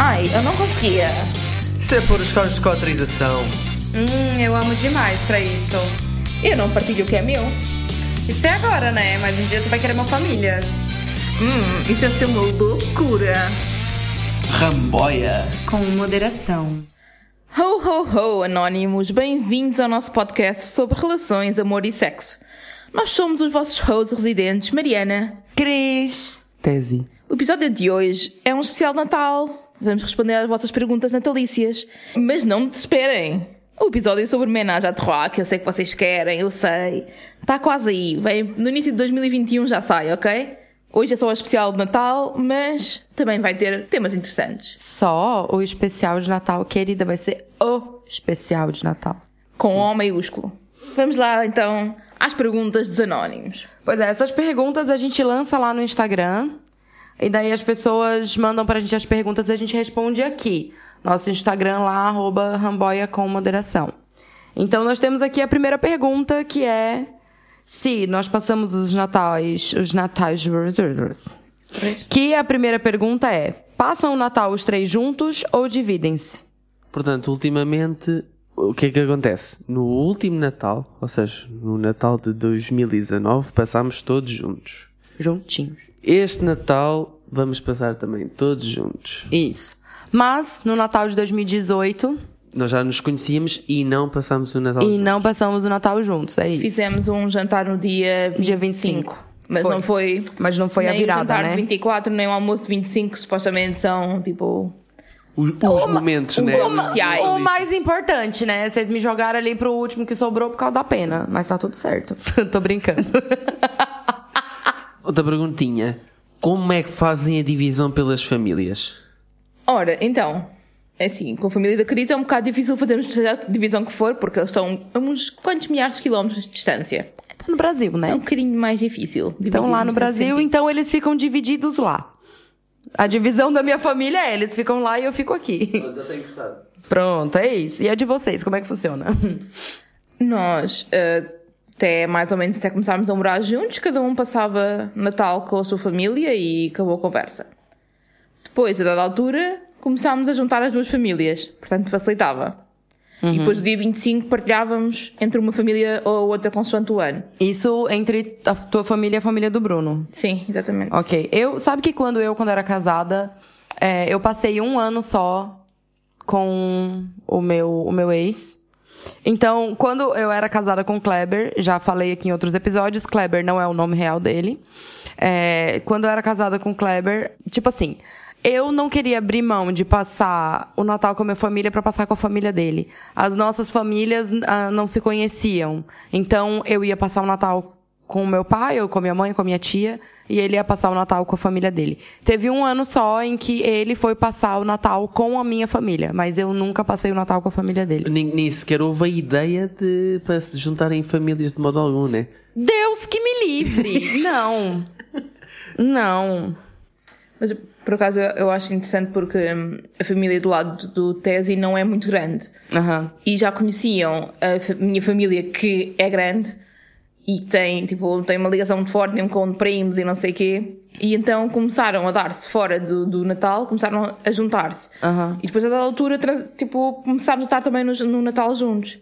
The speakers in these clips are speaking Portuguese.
Ai, eu não conseguia. Isso é pôr os cornos com autorização. Hum, eu amo demais pra isso. Eu não partilho o que é meu. Isso é agora, né? Mas um dia tu vai querer uma família. Hum, isso ia ser uma loucura. Ramboia. Com moderação. Ho, ho, ho, anónimos! Bem-vindos ao nosso podcast sobre relações, amor e sexo. Nós somos os vossos hosts residentes, Mariana. Cris. Tese. O episódio de hoje é um especial de Natal. Vamos responder às vossas perguntas natalícias. Mas não desesperem. O episódio é sobre homenagem à Trois, que eu sei que vocês querem, eu sei. Está quase aí. Vem no início de 2021 já sai, ok? Hoje é só o especial de Natal, mas também vai ter temas interessantes. Só o especial de Natal, querida, vai ser o especial de Natal. Com O maiúsculo. Vamos lá, então, às perguntas dos anónimos. Pois é, essas perguntas a gente lança lá no Instagram. E daí as pessoas mandam pra gente as perguntas e a gente responde aqui. Nosso Instagram lá, arroba ramboia com moderação. Então nós temos aqui a primeira pergunta, que é se nós passamos os natais, os natais... Que a primeira pergunta é, passam o Natal os três juntos ou dividem-se? Portanto, ultimamente, o que é que acontece? No último Natal, ou seja, no Natal de 2019, passámos todos juntos. Juntinhos. Este Natal, vamos passar também todos juntos. Isso. Mas, no Natal de 2018, Nós já nos conhecíamos e não passámos o Natal e juntos. não passamos o Natal juntos, é isso. Fizemos um jantar no dia 25. Dia 25. Mas Foi. não foi. Mas não foi a nem virada, o jantar né? de 24, nem o almoço de 25, que supostamente são tipo. Os, os momentos, né? Oficiais. O mais importante, né? Vocês me jogaram ali pro último que sobrou por causa da pena. Mas tá tudo certo. Tô brincando. Outra perguntinha. Como é que fazem a divisão pelas famílias? Ora, então. É assim, com a família da Cris é um bocado difícil fazermos seja a divisão que for, porque eles estão a uns quantos milhares de quilómetros de distância. tá no Brasil, É um né? bocadinho mais difícil. Então lá no Brasil, então eles ficam divididos lá. A divisão da minha família é, eles ficam lá e eu fico aqui. Já tenho gostado. Pronto, é isso. E a de vocês, como é que funciona? Nós, eh, até mais ou menos até começarmos a morar juntos, cada um passava Natal com a sua família e acabou a conversa. Depois, a dada altura, começámos a juntar as duas famílias, portanto facilitava. E depois, no dia 25, partilhávamos entre uma família ou outra consoante o ano. Isso entre a tua família e a família do Bruno. Sim, exatamente. Ok. Eu, sabe que quando eu, quando era casada, é, eu passei um ano só com o meu, o meu ex. Então, quando eu era casada com Kleber, já falei aqui em outros episódios, Kleber não é o nome real dele. É, quando eu era casada com Kleber, tipo assim, eu não queria abrir mão de passar o Natal com a minha família pra passar com a família dele. As nossas famílias ah, não se conheciam. Então, eu ia passar o Natal com o meu pai, ou com a minha mãe, com a minha tia, e ele ia passar o Natal com a família dele. Teve um ano só em que ele foi passar o Natal com a minha família, mas eu nunca passei o Natal com a família dele. Nem, nem sequer houve a ideia de para se juntarem em famílias de modo algum, né? Deus que me livre! Não. Não. Mas, por acaso, eu- acho interessante porque hum, a família do lado do Tesi não é muito grande. Aham. e já conheciam a minha família que é grande e tem, tipo, tem uma ligação muito forte mesmo com primos e não sei o quê. E então começaram a dar-se fora do, do Natal, começaram a juntar-se. Aham. E depois a dada altura, tipo, começámos a estar também no, no Natal juntos.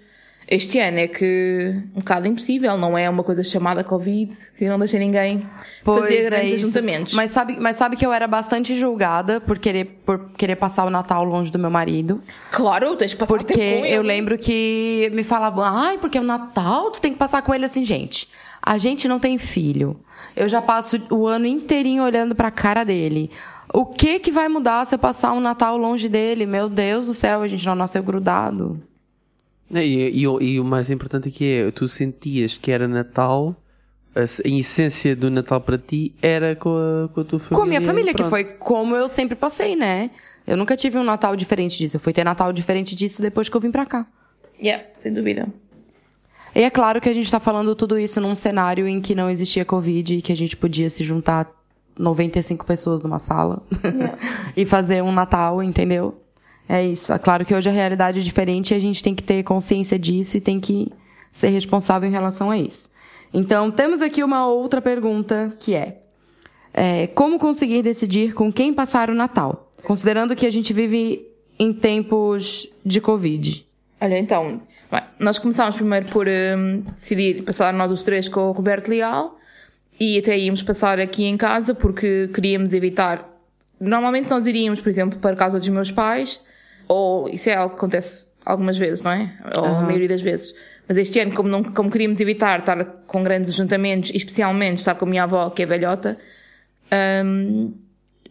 Este ano é que um bocado impossível, não é uma coisa chamada Covid, que não deixa ninguém fazer é grandes isso. ajuntamentos. Mas sabe, mas sabe que eu era bastante julgada por querer, por querer passar o Natal longe do meu marido. claro, tens de passar Porque tempo com eu ele. lembro que me falavam, ai, porque é o Natal, tu tem que passar com ele assim, gente. A gente não tem filho. Eu já passo o ano inteirinho olhando pra cara dele. O que que vai mudar se eu passar um Natal longe dele? Meu Deus do céu, a gente não nasceu grudado. E, e o- e o mais importante aqui é, tu sentias que era Natal, a, essência do Natal para ti era com a, com a tua família. Com a minha família, que foi como eu sempre passei, né? Eu nunca tive um Natal diferente disso. Eu fui ter Natal diferente disso depois que eu vim pra cá. Yeah, sem dúvida. E é claro que a gente tá falando tudo isso num cenário em que não existia Covid e que a gente podia se juntar 95 pessoas numa sala e fazer um Natal, entendeu? É isso. É claro que hoje a realidade é diferente e a gente tem que ter consciência disso e tem que ser responsável em relação a isso. Então, temos aqui uma outra pergunta que é, é como conseguir decidir com quem passar o Natal? Considerando que a gente vive em tempos de Covid. Olha, então, nós começámos primeiro por hum, decidir passar nós os três com o Roberto Leal e até íamos passar aqui em casa porque queríamos evitar. Normalmente nós iríamos, por exemplo, para a casa dos meus pais, ou isso é algo que acontece algumas vezes, não é? Ou a maioria das vezes. Mas este ano, como, não, como queríamos evitar estar com grandes ajuntamentos, e especialmente estar com a minha avó, que é velhota, hum,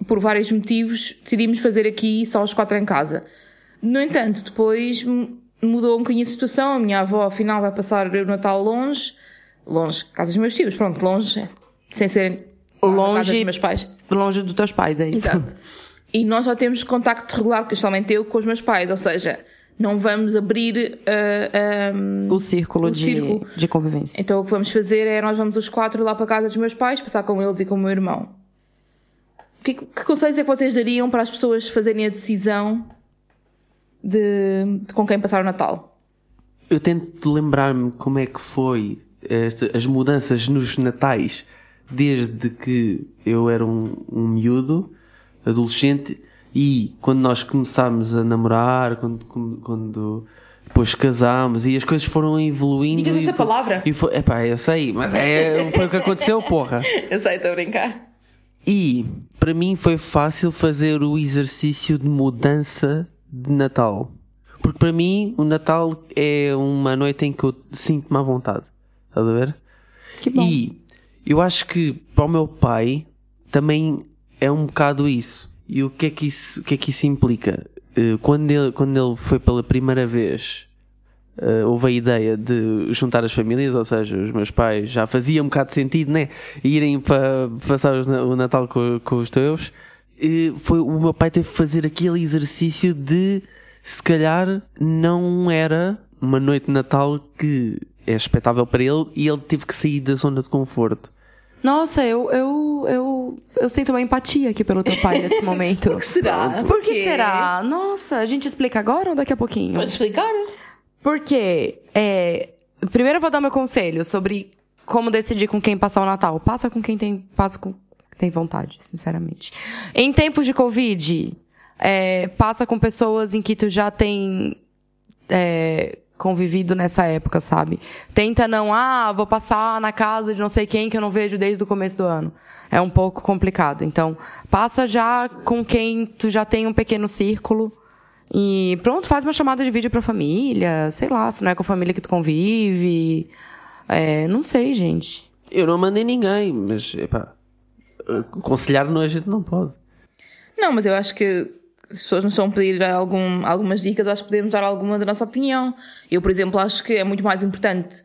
por vários motivos, decidimos fazer aqui só os quatro em casa. No entanto, depois mudou um bocadinho a situação. A minha avó, afinal, vai passar o Natal longe. Longe, casa dos meus tios, pronto, longe, sem ser na casa Longe- dos meus pais. Longe dos teus pais, é isso? Exato. E nós já temos contacto regular, principalmente eu, com os meus pais. Ou seja, não vamos abrir ah, ah, O círculo, O de, círculo. de convivência. Então o que vamos fazer é nós vamos os quatro lá para a casa dos meus pais, passar com eles e com o meu irmão. Que, que conselhos é que vocês dariam para as pessoas fazerem a decisão de, de com quem passar o Natal? Eu tento lembrar-me como é que foi esta- as mudanças nos natais desde que eu era um, um miúdo, adolescente, e quando nós começámos a namorar, quando, quando, depois casámos e as coisas foram evoluindo. Essa foi- palavra. E foi, epá, eu sei, mas é, foi o que aconteceu, porra. Eu sei, estou a brincar. E para mim foi fácil fazer o exercício de mudança de Natal. Porque para mim o Natal é uma noite em que eu sinto-me à vontade. Estás a ver? Que bom. E eu acho que para o meu pai também é um bocado isso. E o que é que isso, o que é que isso implica? Eh, Quando ele, quando ele foi pela primeira vez, eh, houve a ideia de juntar as famílias, ou seja, os meus pais já fazia um bocado de sentido, né? Irem para passar o Natal com, com os teus. E foi o meu pai teve que fazer aquele exercício de se calhar não era uma noite de Natal que é expectável para ele e ele teve que sair da zona de conforto. Nossa, eu, eu, eu, eu sinto uma empatia aqui pelo teu pai nesse momento. Por que será? Por que será? Nossa, a gente explica agora ou daqui a pouquinho? Pode explicar? Porque, é, primeiro eu vou dar meu conselho sobre como decidir com quem passar o Natal. Passa com quem tem, passa com quem tem vontade, sinceramente. Em tempos de Covid, é, passa com pessoas em que tu já tem é, convivido nessa época, sabe? Tenta não, ah, vou passar na casa de não sei quem que eu não vejo desde o começo do ano. É um pouco complicado. Então, passa já com quem tu já tem um pequeno círculo. E pronto, faz uma chamada de vídeo pra família, sei lá, se não é com a família que tu convive. É, não sei, gente. Eu não mandei ninguém, mas epá, aconselhar não a gente não pode. Não, mas eu acho que se as pessoas nos estão a pedir algum, algumas dicas, acho que podemos dar alguma da nossa opinião. Eu, por exemplo, acho que é muito mais importante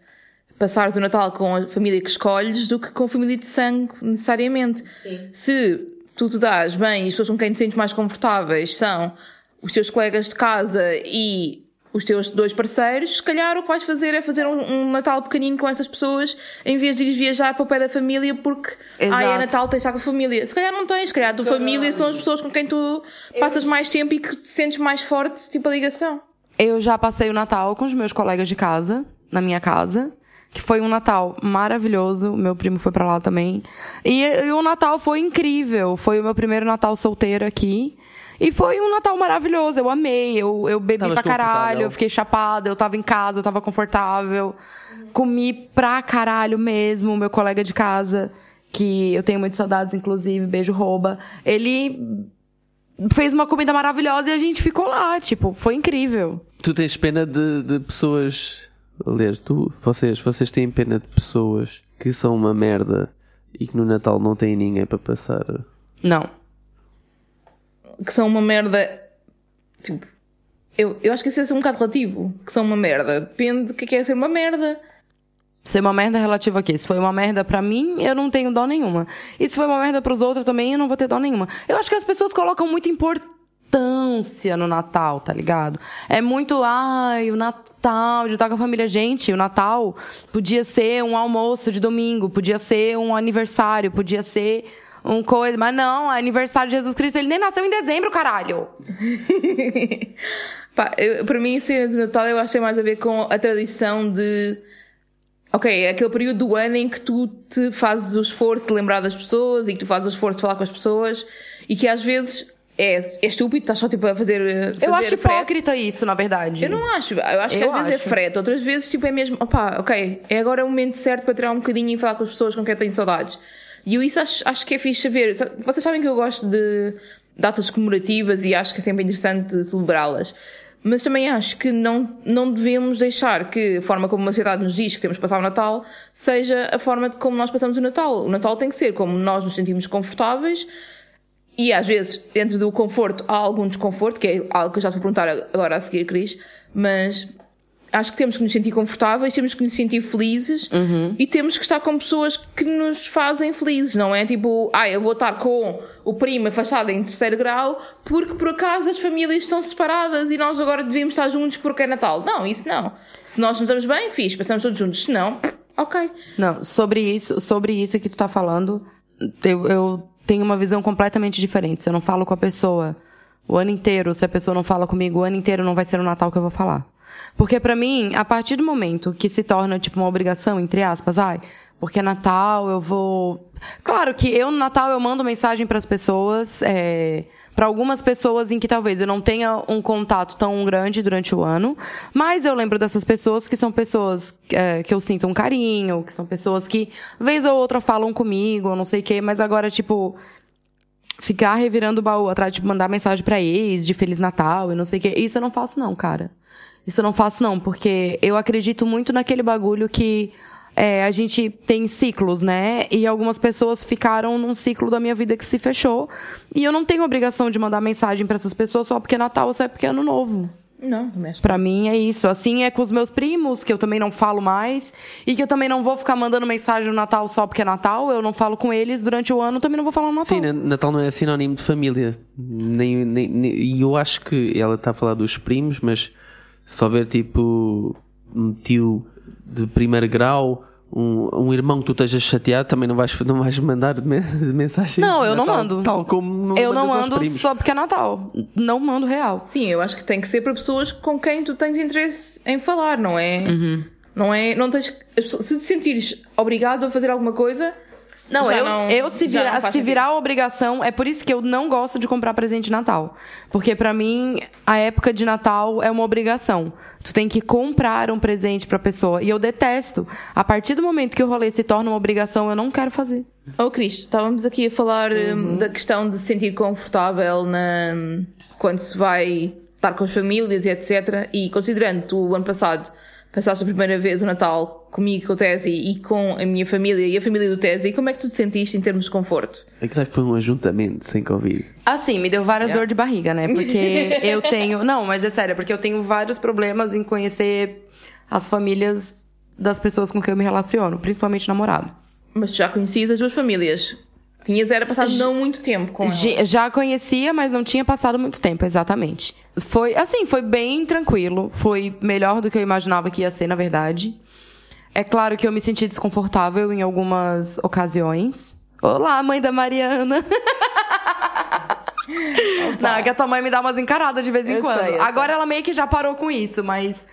passares o Natal com a família que escolhes do que com a família de sangue, necessariamente. Se tu te dás bem e as pessoas com quem te sentes mais confortáveis são os teus colegas de casa e os teus dois parceiros, se calhar o que vais fazer é fazer um, um Natal pequenino com essas pessoas em vez de ires viajar para o pé da família porque ah, é Exato. Natal, tens de estar com a família. Se calhar não tens, se calhar a tua família são as pessoas com quem tu passas mais tempo e que te sentes mais forte, tipo a ligação. Eu já passei o Natal com os meus colegas de casa, na minha casa, que foi um Natal maravilhoso. Meu primo foi pra lá também. E, e o Natal foi incrível. Foi o meu primeiro Natal solteiro aqui. E foi um Natal maravilhoso. Eu amei. Eu, eu bebi Tavas pra caralho. confortável. Eu fiquei chapada. Eu tava em casa, eu tava confortável. Comi pra caralho mesmo. Meu colega de casa, que eu tenho muitas saudades, inclusive, beijo rouba. Ele fez uma comida maravilhosa e a gente ficou lá. Tipo, foi incrível. Tu tens pena de, de pessoas. Aliás, tu, vocês, vocês têm pena de pessoas que são uma merda e que no Natal não têm ninguém para passar. Não. Que são uma merda. Tipo, eu, eu acho que isso é um bocado relativo. Que são uma merda. Depende do que é é ser uma merda. Ser uma merda relativo aqui. Se foi uma merda pra mim, eu não tenho dó nenhuma. E se foi uma merda pros outros também, eu não vou ter dó nenhuma. Eu acho que as pessoas colocam muita importância no Natal, tá ligado? É muito, ai, o Natal, de estar com a família. Gente, o Natal podia ser um almoço de domingo, podia ser um aniversário, podia ser um coisa. Mas não, é aniversário de Jesus Cristo, ele nem nasceu em dezembro, caralho. Pá, eu, para mim, ser de Natal eu acho que tem mais a ver com a tradição de. Ok, é aquele período do ano em que tu te fazes o esforço de lembrar das pessoas e que tu fazes o esforço de falar com as pessoas e que às vezes é, é estúpido, estás só tipo a fazer. fazer Eu acho frete. hipócrita isso, na verdade. Eu não acho. Eu acho que Eu às vezes é acho. frete, outras vezes tipo é mesmo, opá, ok, é agora o momento certo para tirar um bocadinho e falar com as pessoas com quem tenho saudades. E eu isso acho, acho que é fixe saber. Sa- Vocês sabem que eu gosto de datas comemorativas e acho que é sempre interessante celebrá-las. Mas também acho que não, não devemos deixar que a forma como a sociedade nos diz que temos que passar o Natal seja a forma de como nós passamos o Natal. O Natal tem que ser como nós nos sentimos confortáveis e às vezes, dentro do conforto, há algum desconforto, que é algo que eu já vou perguntar agora a seguir, Cris, mas acho que temos que nos sentir confortáveis, temos que nos sentir felizes e temos que estar com pessoas que nos fazem felizes, não é tipo, ah, eu vou estar com o primo afastado em terceiro grau porque por acaso as famílias estão separadas e nós agora devemos estar juntos porque é Natal. Não, isso não. Se nós nos damos bem, fixe, passamos todos juntos. Se não, ok. Não, sobre isso, sobre isso que tu tá falando, eu, eu tenho uma visão completamente diferente. Se eu não falo com a pessoa o ano inteiro, se a pessoa não fala comigo o ano inteiro, não vai ser o Natal que eu vou falar. Porque pra mim, a partir do momento que se torna tipo uma obrigação, entre aspas, ai, porque é Natal, eu vou. Claro que eu no Natal eu mando mensagem pras pessoas, é, para algumas pessoas em que talvez eu não tenha um contato tão grande durante o ano, mas eu lembro dessas pessoas que são pessoas é, que eu sinto um carinho, que são pessoas que vez ou outra falam comigo, ou não sei o quê, mas agora tipo ficar revirando o baú atrás de mandar mensagem pra ex de Feliz Natal e não sei o quê. Isso eu não faço não, cara. Isso eu não faço não, porque eu acredito muito naquele bagulho que é, a gente tem ciclos, né? E algumas pessoas ficaram num ciclo da minha vida que se fechou. E eu não tenho obrigação de mandar mensagem pra essas pessoas só porque é Natal ou só porque é Ano Novo. Não, não mexe. Pra mim é isso. Assim é com os meus primos, que eu também não falo mais. E que eu também não vou ficar mandando mensagem no Natal só porque é Natal. Eu não falo com eles durante o ano, também não vou falar no Natal. Sim, na- Natal não é sinónimo de família. Nem, nem, nem- e eu acho que ela está a falar dos primos, mas se houver tipo um tio de primeiro grau, um, um irmão que tu estejas chateado, também não vais, não vais mandar men- mensagem. Não, eu não Natal, mando. Tal como não eu não mando só porque é Natal. Não mando real. Sim, eu acho que tem que ser para pessoas com quem tu tens interesse em falar, não é? Não é, não tens, se te sentires obrigado a fazer alguma coisa, Não, eu, não- eu se, virar, se virar obrigação, é por isso que eu não gosto de comprar presente de Natal. Porque pra mim, a época de Natal é uma obrigação. Tu tem que comprar um presente pra pessoa. E eu detesto. A partir do momento que o rolê se torna uma obrigação, eu não quero fazer. Oh, Cris, estávamos aqui a falar hum, da questão de se sentir confortável na, quando se vai estar com as famílias e etc. E considerando o ano passado passaste a primeira vez o Natal comigo, com o Tesi e com a minha família e a família do Tesi, como é que tu te sentiste em termos de conforto? Aquilo é que foi um ajuntamento sem Covid. Assim, me deu várias Yeah. dor de barriga, né? Porque eu tenho. Não, mas é sério, porque eu tenho vários problemas em conhecer as famílias das pessoas com quem eu me relaciono, principalmente namorado. Mas tu já conhecias as duas famílias. Tinhas era passado não muito tempo com elas. Ge- Já conhecia, mas não tinha passado muito tempo, exatamente. Foi, assim, foi bem tranquilo. Foi melhor do que eu imaginava que ia ser, na verdade. É claro que eu me senti desconfortável em algumas ocasiões. Olá, mãe da Mariana. Não, é que a tua mãe me dá umas encaradas de vez em Eu quando. sei, Agora ela meio que já parou com isso, mas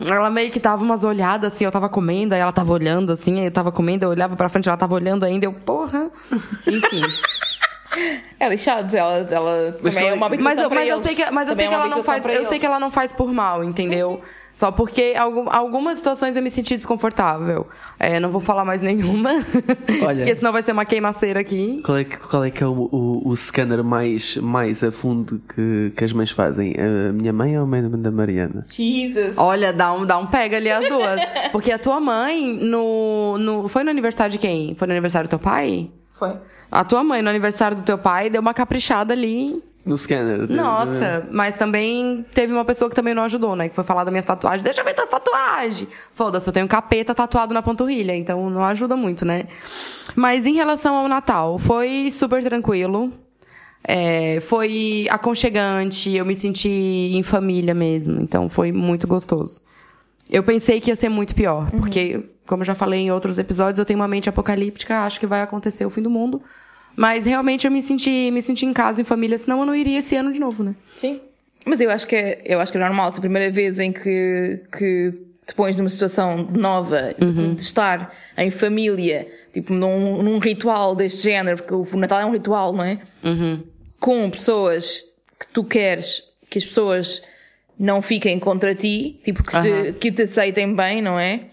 ela meio que dava umas olhadas assim, eu tava comendo, aí ela tava olhando assim, aí eu tava comendo, eu olhava pra frente, ela tava olhando ainda, eu, porra. Enfim. É lixado, ela, ela Mas também é uma Mas, eu, mas eu sei que, mas eu sei que é uma ela não faz, eu sei que ela não faz por mal, entendeu? Só porque algum, algumas situações eu me senti desconfortável. É, não vou falar mais nenhuma. Olha. porque senão vai ser uma queimaceira aqui. Qual é que, qual é, que é o, o, o scanner mais, mais a fundo que, que as mães fazem? A minha mãe ou a mãe da Mariana? Jesus. Olha, dá um, dá um pega ali as duas. Porque a tua mãe, no, no. Foi no aniversário de quem? Foi no aniversário do teu pai? Foi. A tua mãe, no aniversário do teu pai, deu uma caprichada ali. No scanner. Nossa, mas também teve uma pessoa que também não ajudou, né? Que foi falar das minhas tatuagens. Deixa eu ver tuas tatuagens! Foda-se, eu tenho um capeta tatuado na panturrilha, então não ajuda muito, né? Mas em relação ao Natal, foi super tranquilo. É, foi aconchegante, eu me senti em família mesmo, então foi muito gostoso. Eu pensei que ia ser muito pior, porque, como eu já falei em outros episódios, eu tenho uma mente apocalíptica, acho que vai acontecer o fim do mundo. Mas realmente eu me senti, me senti em casa, em família, senão eu não iria esse ano de novo, né? Sim. Mas eu acho que é, eu acho que é normal. A primeira vez em que, que te pões numa situação nova, tipo, de estar em família, tipo, num, num ritual deste género, porque o Natal é um ritual, não é? Com pessoas que tu queres que as pessoas não fiquem contra ti, tipo, que, Aham. te, que te aceitem bem, não é?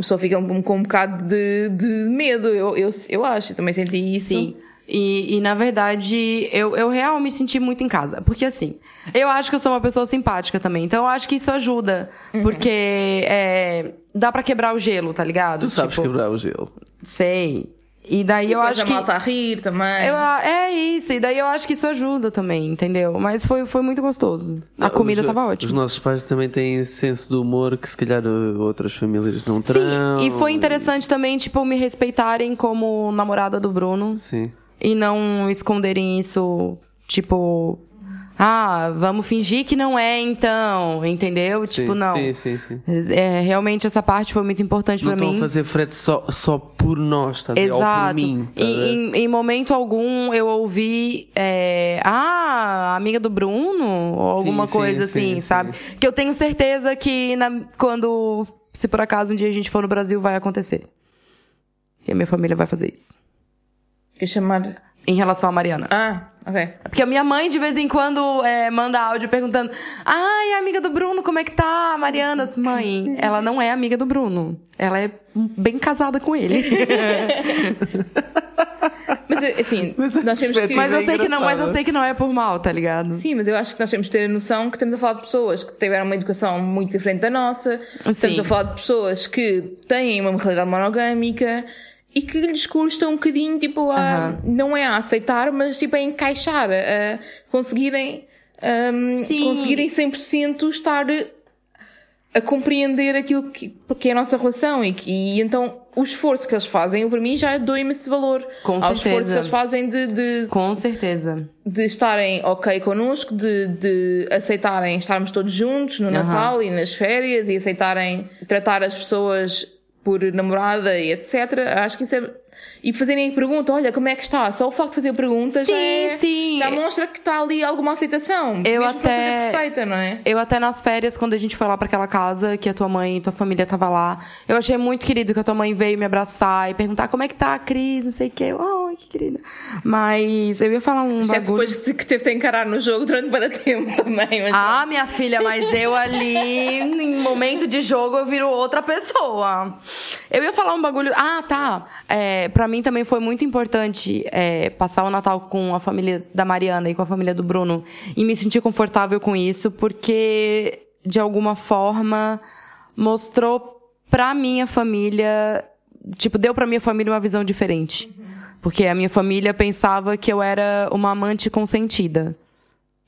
Pessoa fica um- com um bocado de, de medo, eu, eu, eu acho, eu também senti isso. Sim. E, e, na verdade, eu, eu real me senti muito em casa. Porque assim, eu acho que eu sou uma pessoa simpática também. Então eu acho que isso ajuda. Uhum. Porque é, dá pra quebrar o gelo, tá ligado? Tu sabes Tipo, quebrar o gelo. Sei. E daí eu Depois acho que. malta a rir também. Eu, é isso, e daí eu acho que isso ajuda também, entendeu? Mas foi, foi muito gostoso. A Não, comida os- tava Os ótima. nossos pais também têm esse senso do humor que se calhar outras famílias não Sim, terão. e foi interessante também, tipo, me respeitarem como namorada do Bruno. Sim. e não esconderem isso, tipo, ah, vamos fingir que não é então, entendeu? Tipo, sim, não. Sim, sim, sim. É, realmente essa parte foi muito importante Não pra estão mim. a fazer frete só, só por nós, a ver? Ou por Exato. mim. a ver? em, em- em momento algum eu ouvi, é, ah, amiga do Bruno, ou alguma sim, coisa sim, assim, sim. sabe? Que eu tenho certeza que na- quando, se por acaso um dia a gente for no Brasil, vai acontecer. E a minha família vai fazer isso. Quer chamar. Em relação a Mariana. Ah, ok. Porque a minha mãe, de vez em quando, é, manda áudio perguntando: Ai, amiga do Bruno, como é que tá, Mariana? Assim, Mãe, ela não é amiga do Bruno. Ela é bem casada com ele. Mas assim, Mas a nós temos que. mas, eu É sei que não, mas eu sei que não é por mal, tá ligado? Sim, mas eu acho que nós temos que ter a noção que estamos a falar de pessoas que tiveram uma educação muito diferente da nossa. Estamos Sim. a falar de pessoas que têm uma realidade monogâmica e que lhes custa um bocadinho, tipo, a, não é a aceitar, mas tipo a encaixar, a, conseguirem, Sim. conseguirem 100% estar a compreender aquilo que, que é a nossa relação e, que, e então o esforço que eles fazem, eu para mim já dou-me esse valor. Com Ao esforço certeza. que eles fazem de, de Com certeza. de estarem ok connosco, de, de aceitarem estarmos todos juntos no Natal e nas férias e aceitarem tratar as pessoas por namorada e etc. Acho que isso é. E fazerem a pergunta, olha, como é que está? Só o facto de fazer a pergunta já, Sim, é- sim. já mostra que está ali alguma aceitação. Eu para até- perfeita, não é? Eu até nas férias, quando a gente foi lá pra aquela casa, que a tua mãe e tua família tava lá, eu achei muito querido que a tua mãe veio me abraçar e perguntar como é que tá a Cris, não sei o quê. Eu, Ai, que querida. Mas eu ia falar um Exceto bagulho. depois que que teve de encarar no jogo durante bastante tempo também. Mas Ah, minha filha, mas eu ali, em momento de jogo, eu viro outra pessoa. Eu ia falar um bagulho. Ah, tá. É, pra mim também foi muito importante é, passar o Natal com a família da Mariana e com a família do Bruno e me sentir confortável com isso, porque de alguma forma mostrou pra minha família. Tipo, deu pra minha família uma visão diferente. Porque a minha família pensava que eu era uma amante consentida.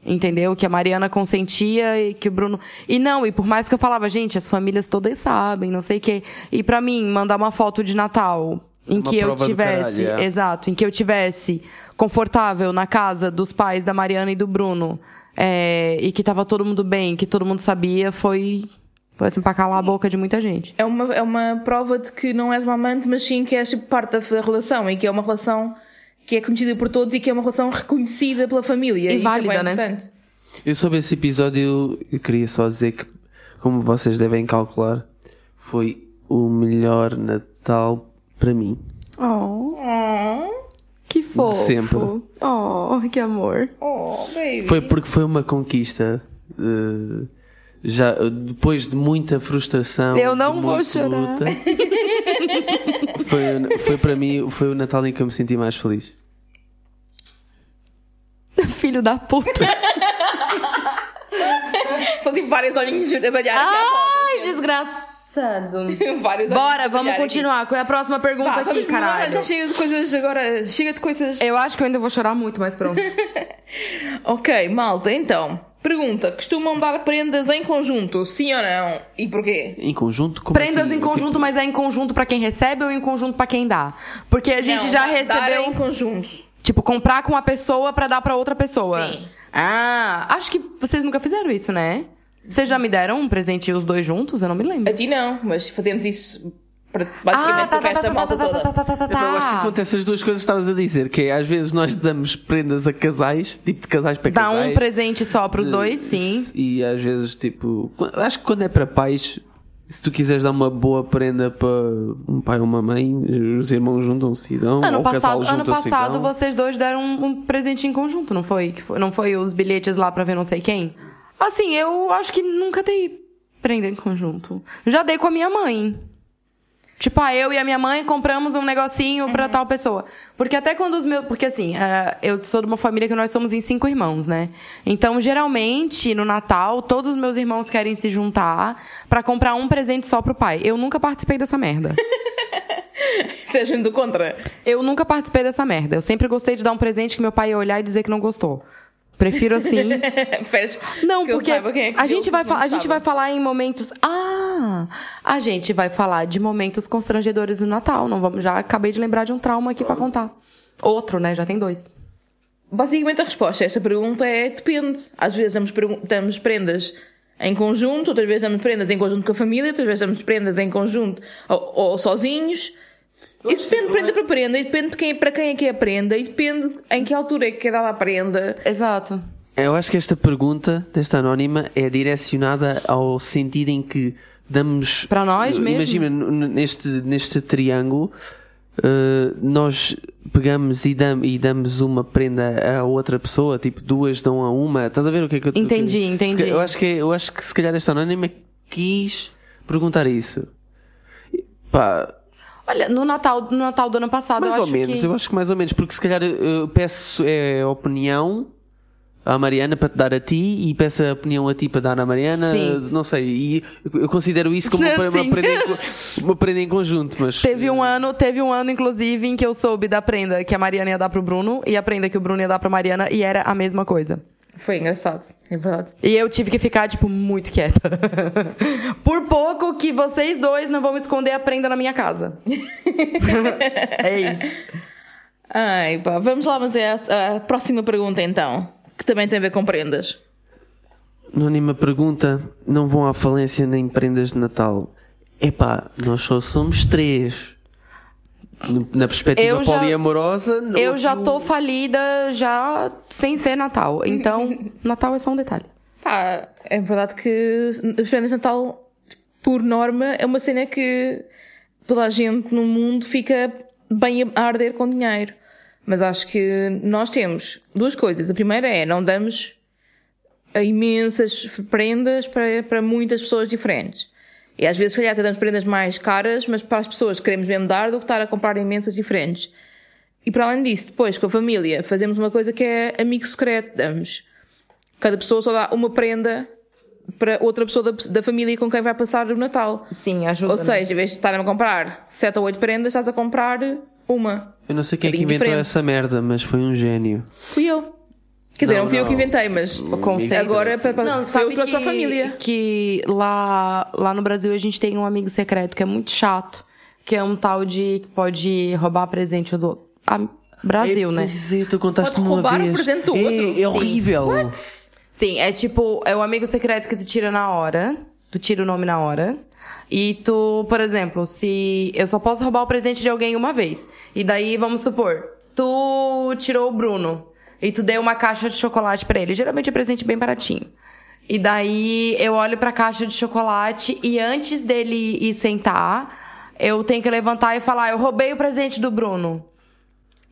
Entendeu? Que a Mariana consentia e que o Bruno. E não, e por mais que eu falava, gente, as famílias todas sabem, não sei o quê. E pra mim, mandar uma foto de Natal em Uma que eu tivesse. caralho, é. Exato, em que eu tivesse confortável na casa dos pais da Mariana e do Bruno. é, e que tava todo mundo bem, que todo mundo sabia, foi. Assim, pra calar a boca de muita gente. é uma, é uma prova de que não és uma amante, mas sim que és tipo, parte da relação e que é uma relação que é conhecida por todos e que é uma relação reconhecida pela família. E isso válida, é né? importante. Eu sobre esse episódio, eu queria só dizer que, como vocês devem calcular, foi o melhor Natal para mim. Oh, Oh, que fofo. sempre. Oh, que amor. oh, baby. Foi porque foi uma conquista. eh, já depois de muita frustração, Eu não de vou chorar. luta, foi, foi para mim foi o Natal em que eu me senti mais feliz. Filho da puta. São tipo vários olhinhos a balhar aqui Ai, volta. Vários Bora, vamos aqui. continuar. Qual é a próxima pergunta Vá, aqui, vamos- não, caralho? Já chega de coisas agora. Chega de coisas. Eu acho que eu ainda vou chorar muito, mas pronto. Ok, malta, então. Pergunta: costumam dar prendas em conjunto? Sim ou não? E porquê? Em conjunto? Como Prendas assim? em conjunto, mas é em conjunto pra quem recebe ou em conjunto pra quem dá? Porque a gente Não, já recebeu, em conjunto. tipo, comprar com uma pessoa pra dar pra outra pessoa. Sim. Ah, acho que vocês nunca fizeram isso, né? Vocês já me deram um presente os dois juntos? Eu não me lembro. A ti não, mas fazemos isso para, basicamente Ah, tá, para tá, esta tá, malta tá, tá, toda. tá, tá, tá, tá, Então, eu acho que tá. acontece as duas coisas que estavas a dizer, que é às vezes nós damos prendas a casais, tipo de casais para Dá casais. um presente só pros dois, Eh, sim. E às vezes, tipo, acho que quando é para pais, se tu quiseres dar uma boa prenda para um pai ou uma mãe, os irmãos juntam-se e dão. Ano ou o casal passado, ano passado dão. vocês dois deram um, um presente em conjunto, não foi? Não foi os bilhetes lá pra ver não sei quem? Assim, eu acho que nunca dei prenda em conjunto. Já dei com a minha mãe. Tipo, ah, eu e a minha mãe compramos um negocinho pra tal pessoa. Porque até quando os meus. Porque assim, eh, eu sou de uma família que nós somos em cinco irmãos, né? Então, geralmente, no Natal, todos os meus irmãos querem se juntar pra comprar um presente só pro pai. Eu nunca participei dessa merda. Seja indo contra. Eu nunca participei dessa merda. Eu sempre gostei de dar um presente que meu pai ia olhar e dizer que não gostou. Prefiro assim. Não, porque é a gente vai a gente vai falar em momentos. Ah, a gente vai falar de momentos constrangedores no Natal. Não vamos. Já acabei de lembrar de um trauma aqui pra contar. Outro, né? Já tem dois. Basicamente a resposta a esta pergunta é depende. Às vezes damos, damos prendas em conjunto, outras vezes damos prendas em conjunto com a família, outras vezes damos prendas em conjunto ou, ou sozinhos. Isso depende de prenda para prenda e depende de quem, para quem é que é a prenda e depende em que altura é que é dada a prenda. Exato. Eu acho que esta pergunta desta anónima é direcionada ao sentido em que damos. Para nós mesmo? Imagina, neste, neste triângulo, eh, nós pegamos e, dam, e damos uma prenda a outra pessoa, tipo, duas dão a uma. Estás a ver o que é que eu Entendi, que- entendi. se Eu acho, que, eu acho que se calhar esta anónima quis perguntar isso. Pá, Olha, no Natal, no Natal do ano passado, mais eu ou menos, que... eu acho que mais ou menos, porque se calhar eu peço é, a opinião à Mariana para te dar a ti e peço a opinião a ti para dar à Mariana, Sim. não sei, e eu considero isso como uma, uma, prenda em, uma prenda em conjunto, mas Teve um ano, teve um ano, inclusive, em que eu soube da prenda que a Mariana ia dar pro Bruno e a prenda que o Bruno ia dar pra Mariana e era a mesma coisa. Foi engraçado, é verdade. E eu tive que ficar, tipo, muito quieta. Por pouco que vocês dois não vão esconder a prenda na minha casa. é isso. Ai, pá, vamos lá, mas é a, a próxima pergunta então, que também tem a ver com prendas. anónima pergunta, não vão à falência nem prendas de Natal. Epá, nós só somos três. Na perspectiva Eu já- poliamorosa, no- Eu já tô falida já sem ser Natal. Então, Natal é só um detalhe. Pá, é verdade que as prendas de Natal, por norma, é uma cena que toda a gente no mundo fica bem a arder com dinheiro. Mas acho que nós temos duas coisas. A primeira é, não damos imensas prendas para, para muitas pessoas diferentes. E às vezes, se calhar, até damos prendas mais caras, mas para as pessoas que queremos mesmo dar, do que estar a comprar imensas diferentes. E para além disso, depois, com a família, fazemos uma coisa que é amigo secreto. Damos Cada pessoa só dá uma prenda para outra pessoa da, da família com quem vai passar o Natal. Sim, ajuda. Ou seja, em vez de estarem a comprar 7 ou 8 prendas, estás a comprar uma. Eu não sei quem é que bocadinho inventou diferente. essa merda, mas foi um gênio. Fui eu. Quer dizer, Não, não, fui eu não. que inventei, mas conceito. agora para, para, Não, foi eu que trouxe que, para a família. que lá, lá no Brasil a gente tem um amigo secreto que é muito chato, que é um tal de que pode roubar presente do ah, Brasil, é, né? Pois é, tu contaste Pode uma roubar o vez. presente do é, outro. É Sim. horrível. Sim, é tipo, é o amigo secreto que tu tira na hora, tu tira o nome na hora. E tu, por exemplo, se eu só posso roubar o presente de alguém uma vez. E daí, vamos supor, tu tirou o Bruno e tu deu uma caixa de chocolate pra ele. Geralmente é presente bem baratinho. E daí eu olho pra caixa de chocolate e antes dele ir sentar, eu tenho que levantar e falar: "Eu roubei o presente do Bruno".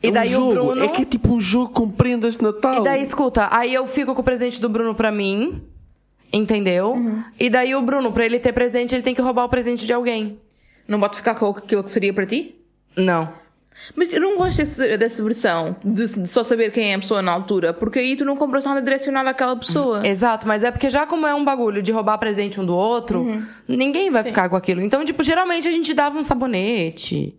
E É um daí jogo, o Bruno É que é tipo um jogo com prendas de Natal. e daí, escuta, aí eu fico com o presente do Bruno pra mim, entendeu? Uhum. E daí o Bruno, pra ele ter presente, ele tem que roubar o presente de alguém. Não pode ficar com aquilo que seria para ti? Não. Mas eu não gosto desse- dessa versão de, de só saber quem é a pessoa na altura, porque aí tu não compras nada direcionado àquela pessoa. Exato, mas é porque já como é um bagulho de roubar presente um do outro, Uhum. ninguém vai ficar com aquilo. Então, tipo, geralmente a gente dava um sabonete,